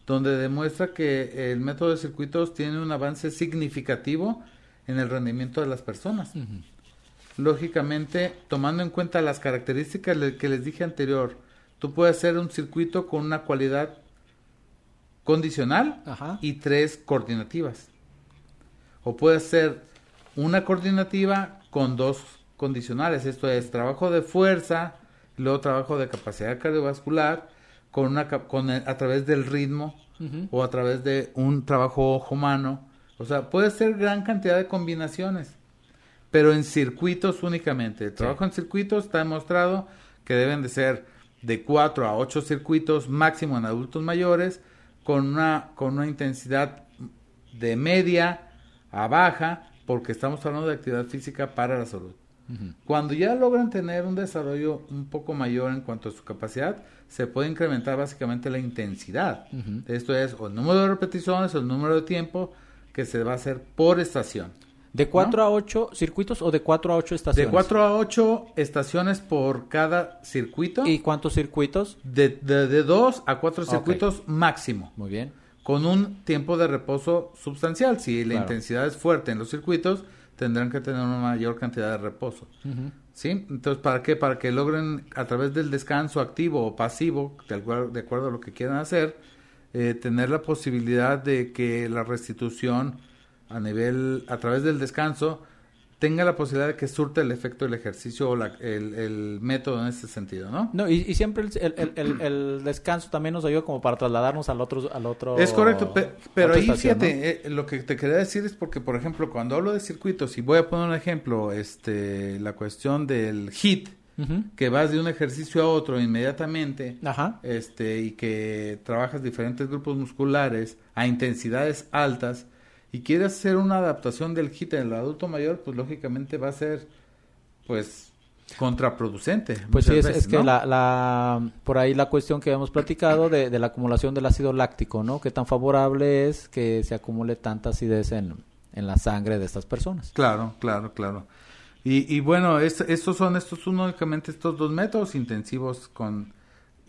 donde demuestra que el método de circuitos tiene un avance significativo en el rendimiento de las personas. Lógicamente, tomando en cuenta las características que les dije anterior, tú puedes hacer un circuito con una cualidad condicional y tres coordinativas. O puede ser una coordinativa con dos condicionales. Esto es trabajo de fuerza, luego trabajo de capacidad cardiovascular, con una, con a través del ritmo o a través de un trabajo ojo-mano. O sea, puede ser gran cantidad de combinaciones, pero en circuitos únicamente. El trabajo en circuitos está demostrado que deben de ser de 4 a 8 circuitos máximo en adultos mayores con una, con una intensidad de media a baja, porque estamos hablando de actividad física para la salud. Cuando ya logran tener un desarrollo un poco mayor en cuanto a su capacidad, se puede incrementar básicamente la intensidad. Esto es o el número de repeticiones o el número de tiempo que se va a hacer por estación. ¿De 4 a 8 circuitos o de 4 a 8 estaciones? De 4 a 8 estaciones por cada circuito. ¿Y cuántos circuitos? De 2 a 4 circuitos máximo. Muy bien con un tiempo de reposo sustancial. Si la intensidad es fuerte en los circuitos, tendrán que tener una mayor cantidad de reposo. ¿Sí? Entonces, ¿para qué? Para que logren a través del descanso activo o pasivo, de acuerdo, de acuerdo a lo que quieran hacer, eh, tener la posibilidad de que la restitución a nivel, a través del descanso, tenga la posibilidad de que surte el efecto del ejercicio o el, método en ese sentido, ¿no? No, y, siempre el, descanso también nos ayuda como para trasladarnos al otro... Al otro es correcto, pero ahí fíjate, eh, lo que te quería decir es porque, por ejemplo, cuando hablo de circuitos, y voy a poner un ejemplo, este, la cuestión del HIT, que vas de un ejercicio a otro inmediatamente, este, y que trabajas diferentes grupos musculares a intensidades altas, y quieres hacer una adaptación del HIT en el adulto mayor, pues lógicamente va a ser, pues, contraproducente. Pues sí, es, que la, por ahí la cuestión que hemos platicado de, de, la acumulación del ácido láctico, ¿no? Que tan favorable es que se acumule tanta acidez en, en la sangre de estas personas. Claro, claro, claro. Y, y bueno, estos son estos únicamente estos dos métodos intensivos con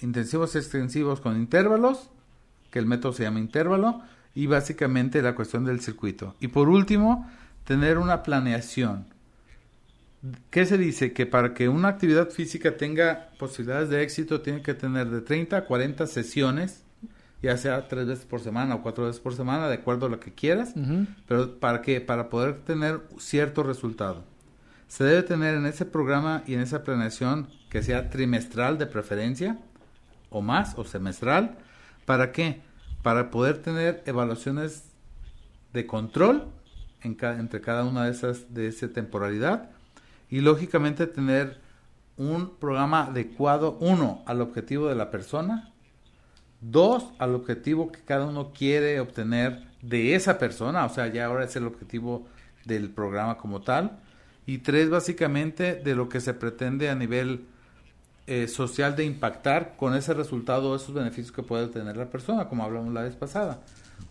intensivos extensivos con intervalos, que el método se llama intervalo, y básicamente la cuestión del circuito. Y por último, tener una planeación. ¿Qué se dice? Que para que una actividad física tenga posibilidades de éxito, tiene que tener de 30 a 40 sesiones, ya sea tres veces por semana o cuatro veces por semana, de acuerdo a lo que quieras. Pero ¿para qué? Para poder tener cierto resultado. Se debe tener en ese programa y en esa planeación que sea trimestral de preferencia, o más, o semestral. ¿Para qué? Para poder tener evaluaciones de control en entre cada una de esas de esa temporalidad y lógicamente tener un programa adecuado, uno, al objetivo de la persona, dos, al objetivo que cada uno quiere obtener de esa persona, o sea, ya ahora es el objetivo del programa como tal, y tres, básicamente, de lo que se pretende a nivel eh, social de impactar con ese resultado, esos beneficios que puede tener la persona, como hablamos la vez pasada.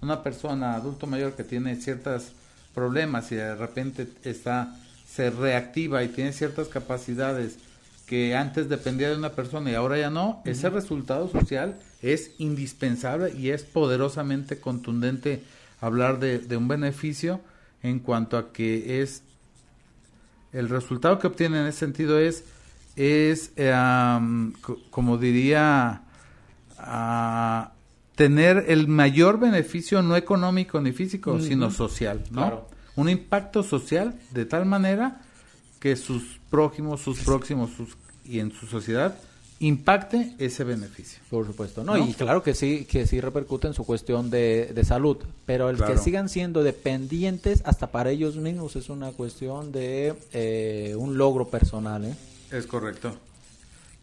Una persona adulto mayor que tiene ciertos problemas y de repente está se reactiva y tiene ciertas capacidades que antes dependía de una persona y ahora ya no, ese resultado social es indispensable y es poderosamente contundente hablar de, de, un beneficio en cuanto a que es el resultado que obtiene en ese sentido es es como diría tener el mayor beneficio no económico ni físico sino social no un impacto social de tal manera que sus prójimos, sus próximos sus, y en su sociedad impacte ese beneficio. Por supuesto, no, y claro que sí, que sí repercute en su cuestión de, de salud, pero el que sigan siendo dependientes hasta para ellos mismos es una cuestión de eh, un logro personal. ¿eh? Es correcto.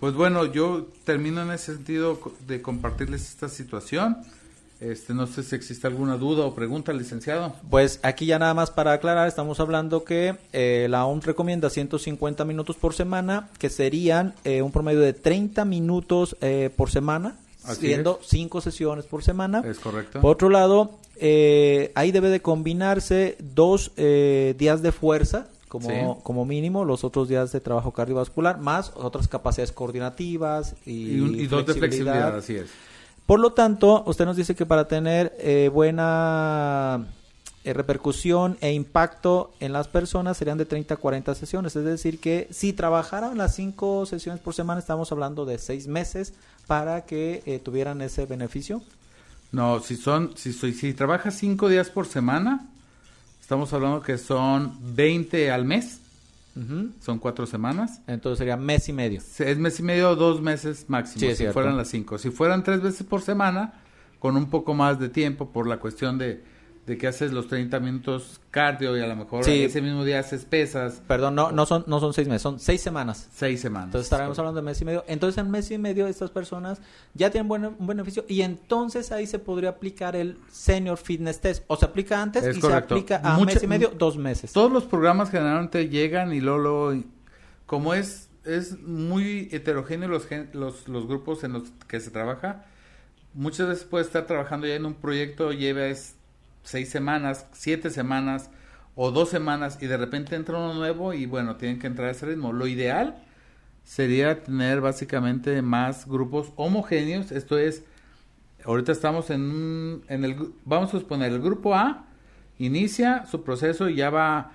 Pues bueno, yo termino en ese sentido de compartirles esta situación. Este, no sé si existe alguna duda o pregunta, licenciado. Pues aquí ya nada más para aclarar, estamos hablando que eh, la OMS recomienda 150 minutos por semana, que serían eh, un promedio de 30 minutos eh, por semana, haciendo 5 sesiones por semana. Es correcto. Por otro lado, ahí debe de combinarse dos días de fuerza, como, como mínimo, los otros días de trabajo cardiovascular, más otras capacidades coordinativas y, y, dos de flexibilidad, así es. Por lo tanto, usted nos dice que para tener eh, buena eh, repercusión e impacto en las personas serían de 30 a 40 sesiones. Es decir, que si trabajaran las 5 sesiones por semana, estamos hablando de 6 meses para que eh, tuvieran ese beneficio. No, si son, si, si trabajas 5 días por semana, estamos hablando que son 20 al mes. Son cuatro semanas. Entonces sería mes y medio. Es mes y medio o dos meses máximo, si fueran las cinco. Si fueran tres veces por semana, con un poco más de tiempo por la cuestión de de que haces los 30 minutos cardio y a lo mejor ese mismo día haces pesas. Perdón, no, no son, no son seis meses, son seis semanas. Seis semanas. Entonces estaremos hablando de mes y medio. Entonces en mes y medio estas personas ya tienen un beneficio y entonces ahí se podría aplicar el Senior Fitness Test. O se aplica antes y se aplica a mes y medio, dos meses. Todos los programas generalmente llegan y luego, como es, es muy heterogéneo los, los, los grupos en los que se trabaja, muchas veces puede estar trabajando ya en un proyecto, lleves seis semanas, siete semanas o dos semanas y de repente entra uno nuevo y bueno, tienen que entrar a ese ritmo. Lo ideal sería tener básicamente más grupos homogéneos, esto es, ahorita estamos en, en el, vamos a suponer, el grupo A inicia su proceso y ya va,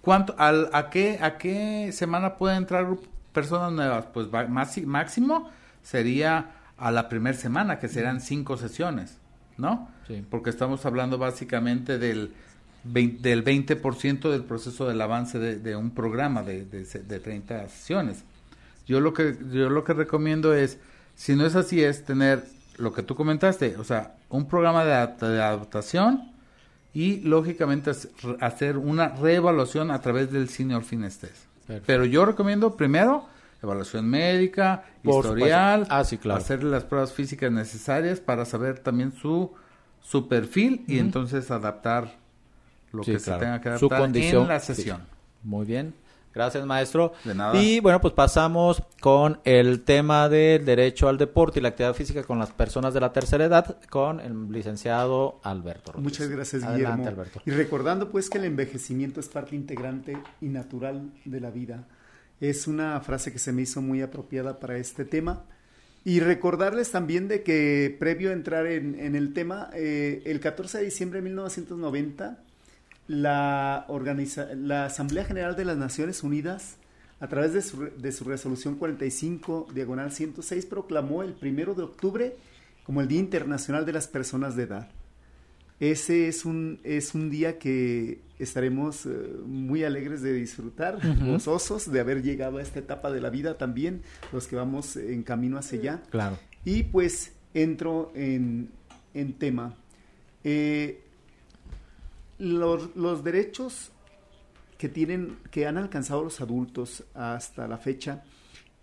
¿cuánto, al, a, qué, a qué semana pueden entrar personas nuevas? Pues va, más, máximo sería a la primera semana, que serán cinco sesiones, ¿no? Porque estamos hablando básicamente del, 20, del 20% del proceso del avance de, un programa de, de, de, 30 sesiones. Yo lo, que, yo lo que recomiendo es, si no es así, es tener lo que tú comentaste, o sea, un programa de, adaptación y lógicamente hacer una reevaluación a través del Senior Fitness Pero yo recomiendo primero evaluación médica, historial, ah, hacer las pruebas físicas necesarias para saber también su su perfil y entonces adaptar lo que se tenga que adaptar condición, en la sesión. Muy bien. Gracias, maestro. De nada. Y bueno, pues pasamos con el tema del derecho al deporte y la actividad física con las personas de la tercera edad con el licenciado Alberto. Muchas gracias, Guillermo. Alberto. Y recordando pues que el envejecimiento es parte integrante y natural de la vida. Es una frase que se me hizo muy apropiada para este tema. Y recordarles también de que previo a entrar en, el tema, eh, el 14 de diciembre de 1990, la, la Asamblea General de las Naciones Unidas a través de su, resolución 45, diagonal 106, proclamó el primero de octubre como el Día Internacional de las Personas de Edad. Ese es un, es un día que estaremos eh, muy alegres de disfrutar, gozosos de haber llegado a esta etapa de la vida también, los que vamos en camino hacia allá. Claro. Y pues entro en, en tema. Eh, los, los derechos que tienen, que han alcanzado los adultos hasta la fecha,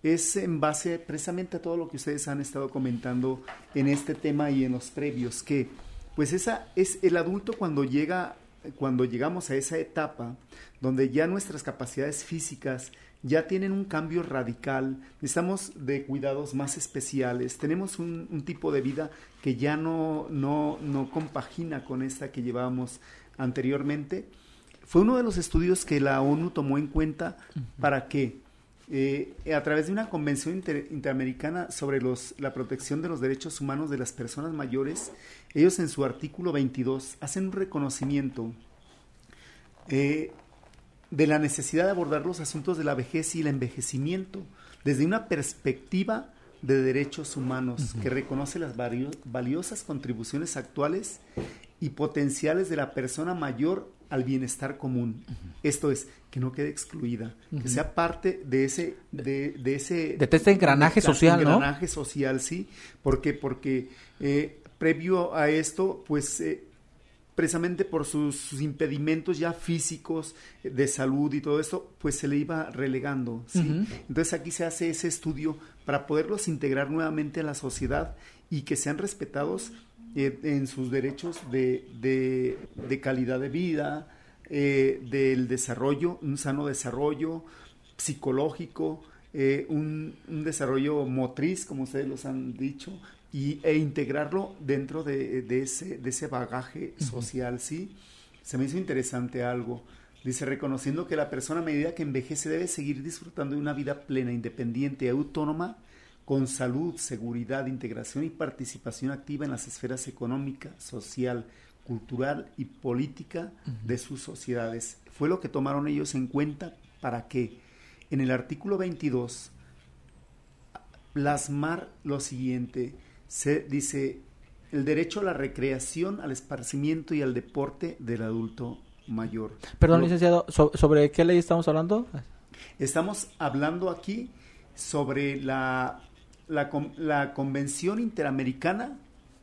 es en base precisamente a todo lo que ustedes han estado comentando en este tema y en los previos, que pues esa es el adulto cuando llega, cuando llegamos a esa etapa donde ya nuestras capacidades físicas ya tienen un cambio radical, necesitamos de cuidados más especiales, tenemos un, un tipo de vida que ya no, no, no compagina con esta que llevábamos anteriormente, fue uno de los estudios que la ONU tomó en cuenta para que eh, a través de una convención interamericana sobre los, la protección de los derechos humanos de las personas mayores, ellos en su artículo 22 hacen un reconocimiento eh, de la necesidad de abordar los asuntos de la vejez y el envejecimiento desde una perspectiva de derechos humanos que reconoce las valiosas contribuciones actuales y potenciales de la persona mayor al bienestar común. Esto es, que no quede excluida, que sea parte de ese, de, de ese... De este engranaje social, engranaje social, sí. ¿Por qué? Porque eh, previo a esto, pues... Eh, precisamente por sus, impedimentos ya físicos eh, de salud y todo esto, pues se le iba relegando. ¿sí? Entonces aquí se hace ese estudio para poderlos integrar nuevamente a la sociedad y que sean respetados eh, en sus derechos de, de, calidad de vida, eh, del desarrollo, un sano desarrollo psicológico, eh, un, un, desarrollo motriz, como ustedes los han dicho, y, e integrarlo dentro de, de ese, de ese bagaje social, ¿sí? Se me hizo interesante algo. Dice, reconociendo que la persona a medida que envejece debe seguir disfrutando de una vida plena, independiente y autónoma, con salud, seguridad, integración y participación activa en las esferas económica, social, cultural y política de sus sociedades. Fue lo que tomaron ellos en cuenta para que en el artículo 22 plasmar lo siguiente, se dice el derecho a la recreación, al esparcimiento y al deporte del adulto mayor. Perdón, licenciado, ¿sobre qué ley estamos hablando? Estamos hablando aquí sobre la la, la Convención Interamericana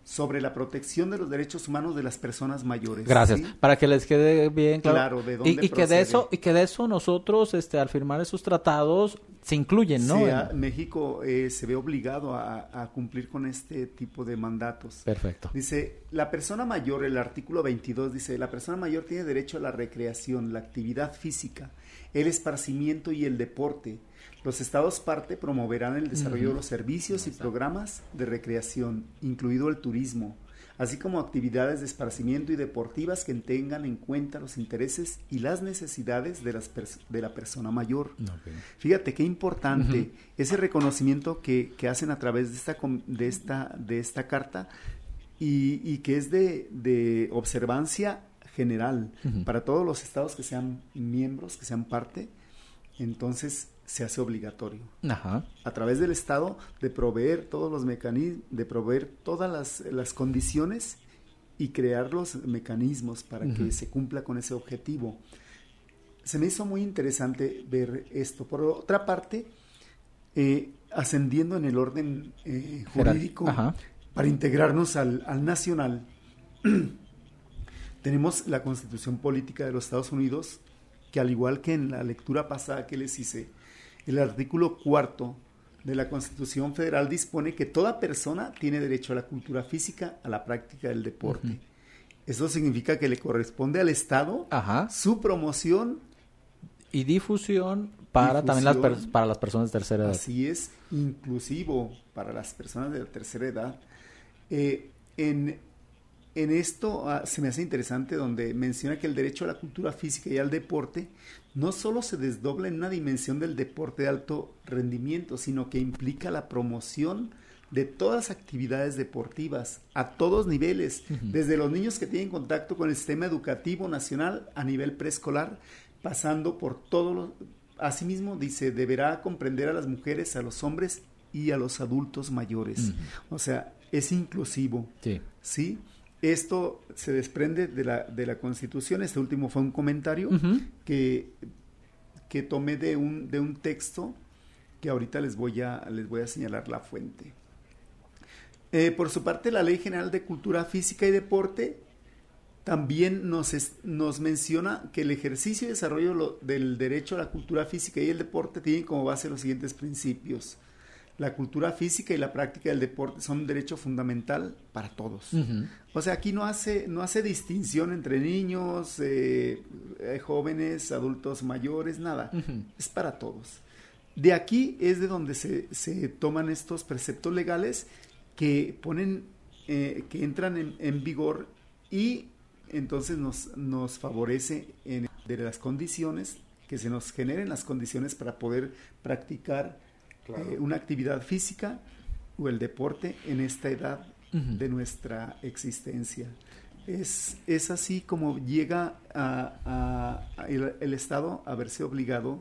sobre la protección de los derechos humanos de las personas mayores. Gracias. Para que les quede bien claro. de dónde y, que de eso y que de eso nosotros, este, al firmar esos tratados, se incluyen, ¿no? México eh, se ve obligado a, a, cumplir con este tipo de mandatos. Perfecto. Dice la persona mayor, el artículo 22 dice la persona mayor tiene derecho a la recreación, la actividad física, el esparcimiento y el deporte los estados parte promoverán el desarrollo de los servicios y programas de recreación, incluido el turismo, así como actividades de esparcimiento y deportivas que tengan en cuenta los intereses y las necesidades de, las de la persona mayor. Fíjate qué importante ese reconocimiento que, hacen a través de esta, de esta, de esta carta y, que es de, observancia general para todos los estados que sean miembros, que sean parte. Entonces, se hace obligatorio. A través del Estado de proveer todos los mecanismos, de proveer todas las, condiciones y crear los mecanismos para que se cumpla con ese objetivo. Se me hizo muy interesante ver esto. Por otra parte, eh, ascendiendo en el orden eh, jurídico, para integrarnos al, al nacional, [clears throat] tenemos la Constitución Política de los Estados Unidos, que al igual que en la lectura pasada que les hice, el artículo cuarto de la Constitución Federal dispone que toda persona tiene derecho a la cultura física, a la práctica del deporte. Eso significa que le corresponde al Estado su promoción Y difusión para también las para las personas de tercera edad. Así es, inclusivo para las personas de la tercera edad. Eh, en, en esto ah, se me hace interesante donde menciona que el derecho a la cultura física y al deporte no solo se desdobla en una dimensión del deporte de alto rendimiento, sino que implica la promoción de todas las actividades deportivas a todos niveles, desde los niños que tienen contacto con el sistema educativo nacional a nivel preescolar, pasando por todos los... Asimismo, dice, deberá comprender a las mujeres, a los hombres y a los adultos mayores. O sea, es inclusivo. Sí. ¿sí? Esto se desprende de la, de la Constitución. Este último fue un comentario que, que tomé de un, de un texto que ahorita les voy a, les voy a señalar la fuente. Eh, por su parte, la Ley General de Cultura Física y Deporte también nos, nos menciona que el ejercicio y desarrollo del derecho a la cultura física y el deporte tienen como base los siguientes principios la cultura física y la práctica del deporte son un derecho fundamental para todos. O sea, aquí no hace, no hace distinción entre niños, eh, eh, jóvenes, adultos mayores, nada. Es para todos. De aquí es de donde se, se toman estos preceptos legales que ponen, eh, que entran en, vigor y entonces nos, nos favorece en, de las condiciones, que se nos generen las condiciones para poder practicar eh, una actividad física o el deporte en esta edad de nuestra existencia. Es, es así como llega a, el, Estado a verse obligado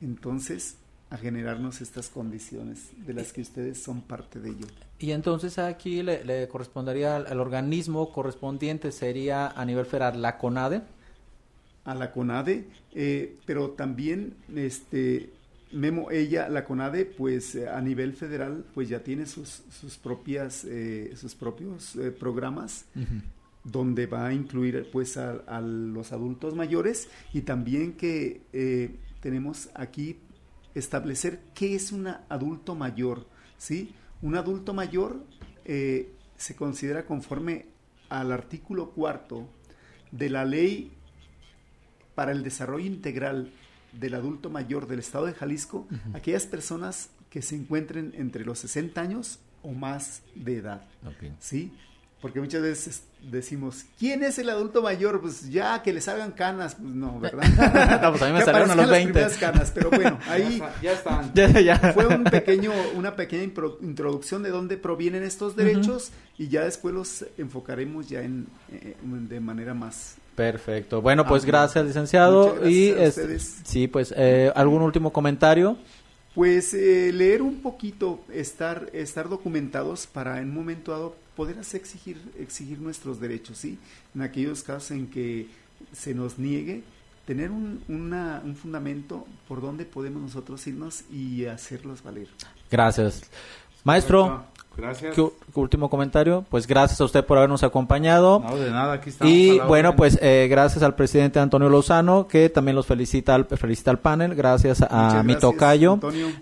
entonces a generarnos estas condiciones de las que ustedes son parte de ello. Y entonces aquí le, correspondería al, organismo correspondiente, sería a nivel federal la CONADE. A la CONADE, eh, pero también este, Memo, ella, la CONADE, pues eh, a nivel federal, pues ya tiene sus, sus propias, eh, sus propios eh, programas donde va a incluir pues a, los adultos mayores y también que tenemos aquí establecer qué es un adulto mayor, ¿sí? Un adulto mayor se considera conforme al artículo cuarto de la ley para el desarrollo integral del adulto mayor del estado de Jalisco, aquellas personas que se encuentren entre los 60 años o más de edad. ¿Sí? Porque muchas veces decimos, ¿quién es el adulto mayor? Pues ya que les hagan canas, pues no, ¿verdad? [laughs] no, pues a mí me salieron a los 20. Las canas, pero bueno, [laughs] ahí ya, están. [laughs] Fue un pequeño, una pequeña introducción de dónde provienen estos derechos y ya después los enfocaremos ya en, eh, de manera más Perfecto. Bueno, pues gracias, licenciado. y sí, pues eh, algún último comentario. Pues eh, leer un poquito, estar, estar documentados para en un momento dado poder hacer exigir, exigir nuestros derechos, ¿sí? En aquellos casos en que se nos niegue, tener un, una, un fundamento por donde podemos nosotros irnos y hacerlos valer. Gracias. Maestro, Gracias. ¿Qué, último comentario? Pues gracias a usted por habernos acompañado. No, de nada, aquí estamos. Y bueno, pues eh, gracias al presidente Antonio Lozano, que también los felicita al, felicita al panel. Gracias a mi tocayo.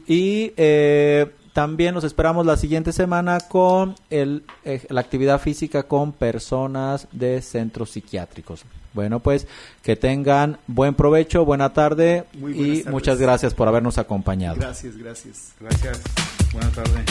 Y eh, también nos esperamos la siguiente semana con el, eh, la actividad física con personas de centros psiquiátricos. Bueno, pues que tengan buen provecho, buena tarde y muchas gracias por habernos acompañado. Gracias, gracias. Gracias. Buena tarde.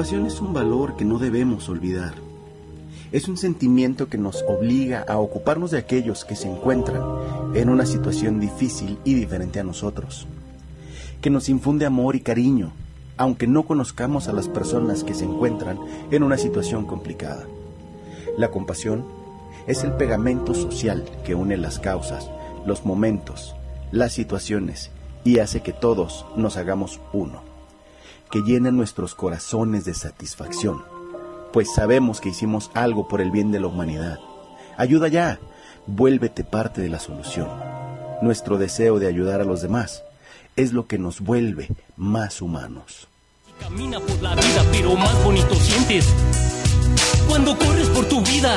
Compasión es un valor que no debemos olvidar. Es un sentimiento que nos obliga a ocuparnos de aquellos que se encuentran en una situación difícil y diferente a nosotros, que nos infunde amor y cariño, aunque no conozcamos a las personas que se encuentran en una situación complicada. La compasión es el pegamento social que une las causas, los momentos, las situaciones y hace que todos nos hagamos uno que llenan nuestros corazones de satisfacción, pues sabemos que hicimos algo por el bien de la humanidad. Ayuda ya, vuélvete parte de la solución. Nuestro deseo de ayudar a los demás es lo que nos vuelve más humanos. Camina por la vida, pero más bonito sientes cuando corres por tu vida.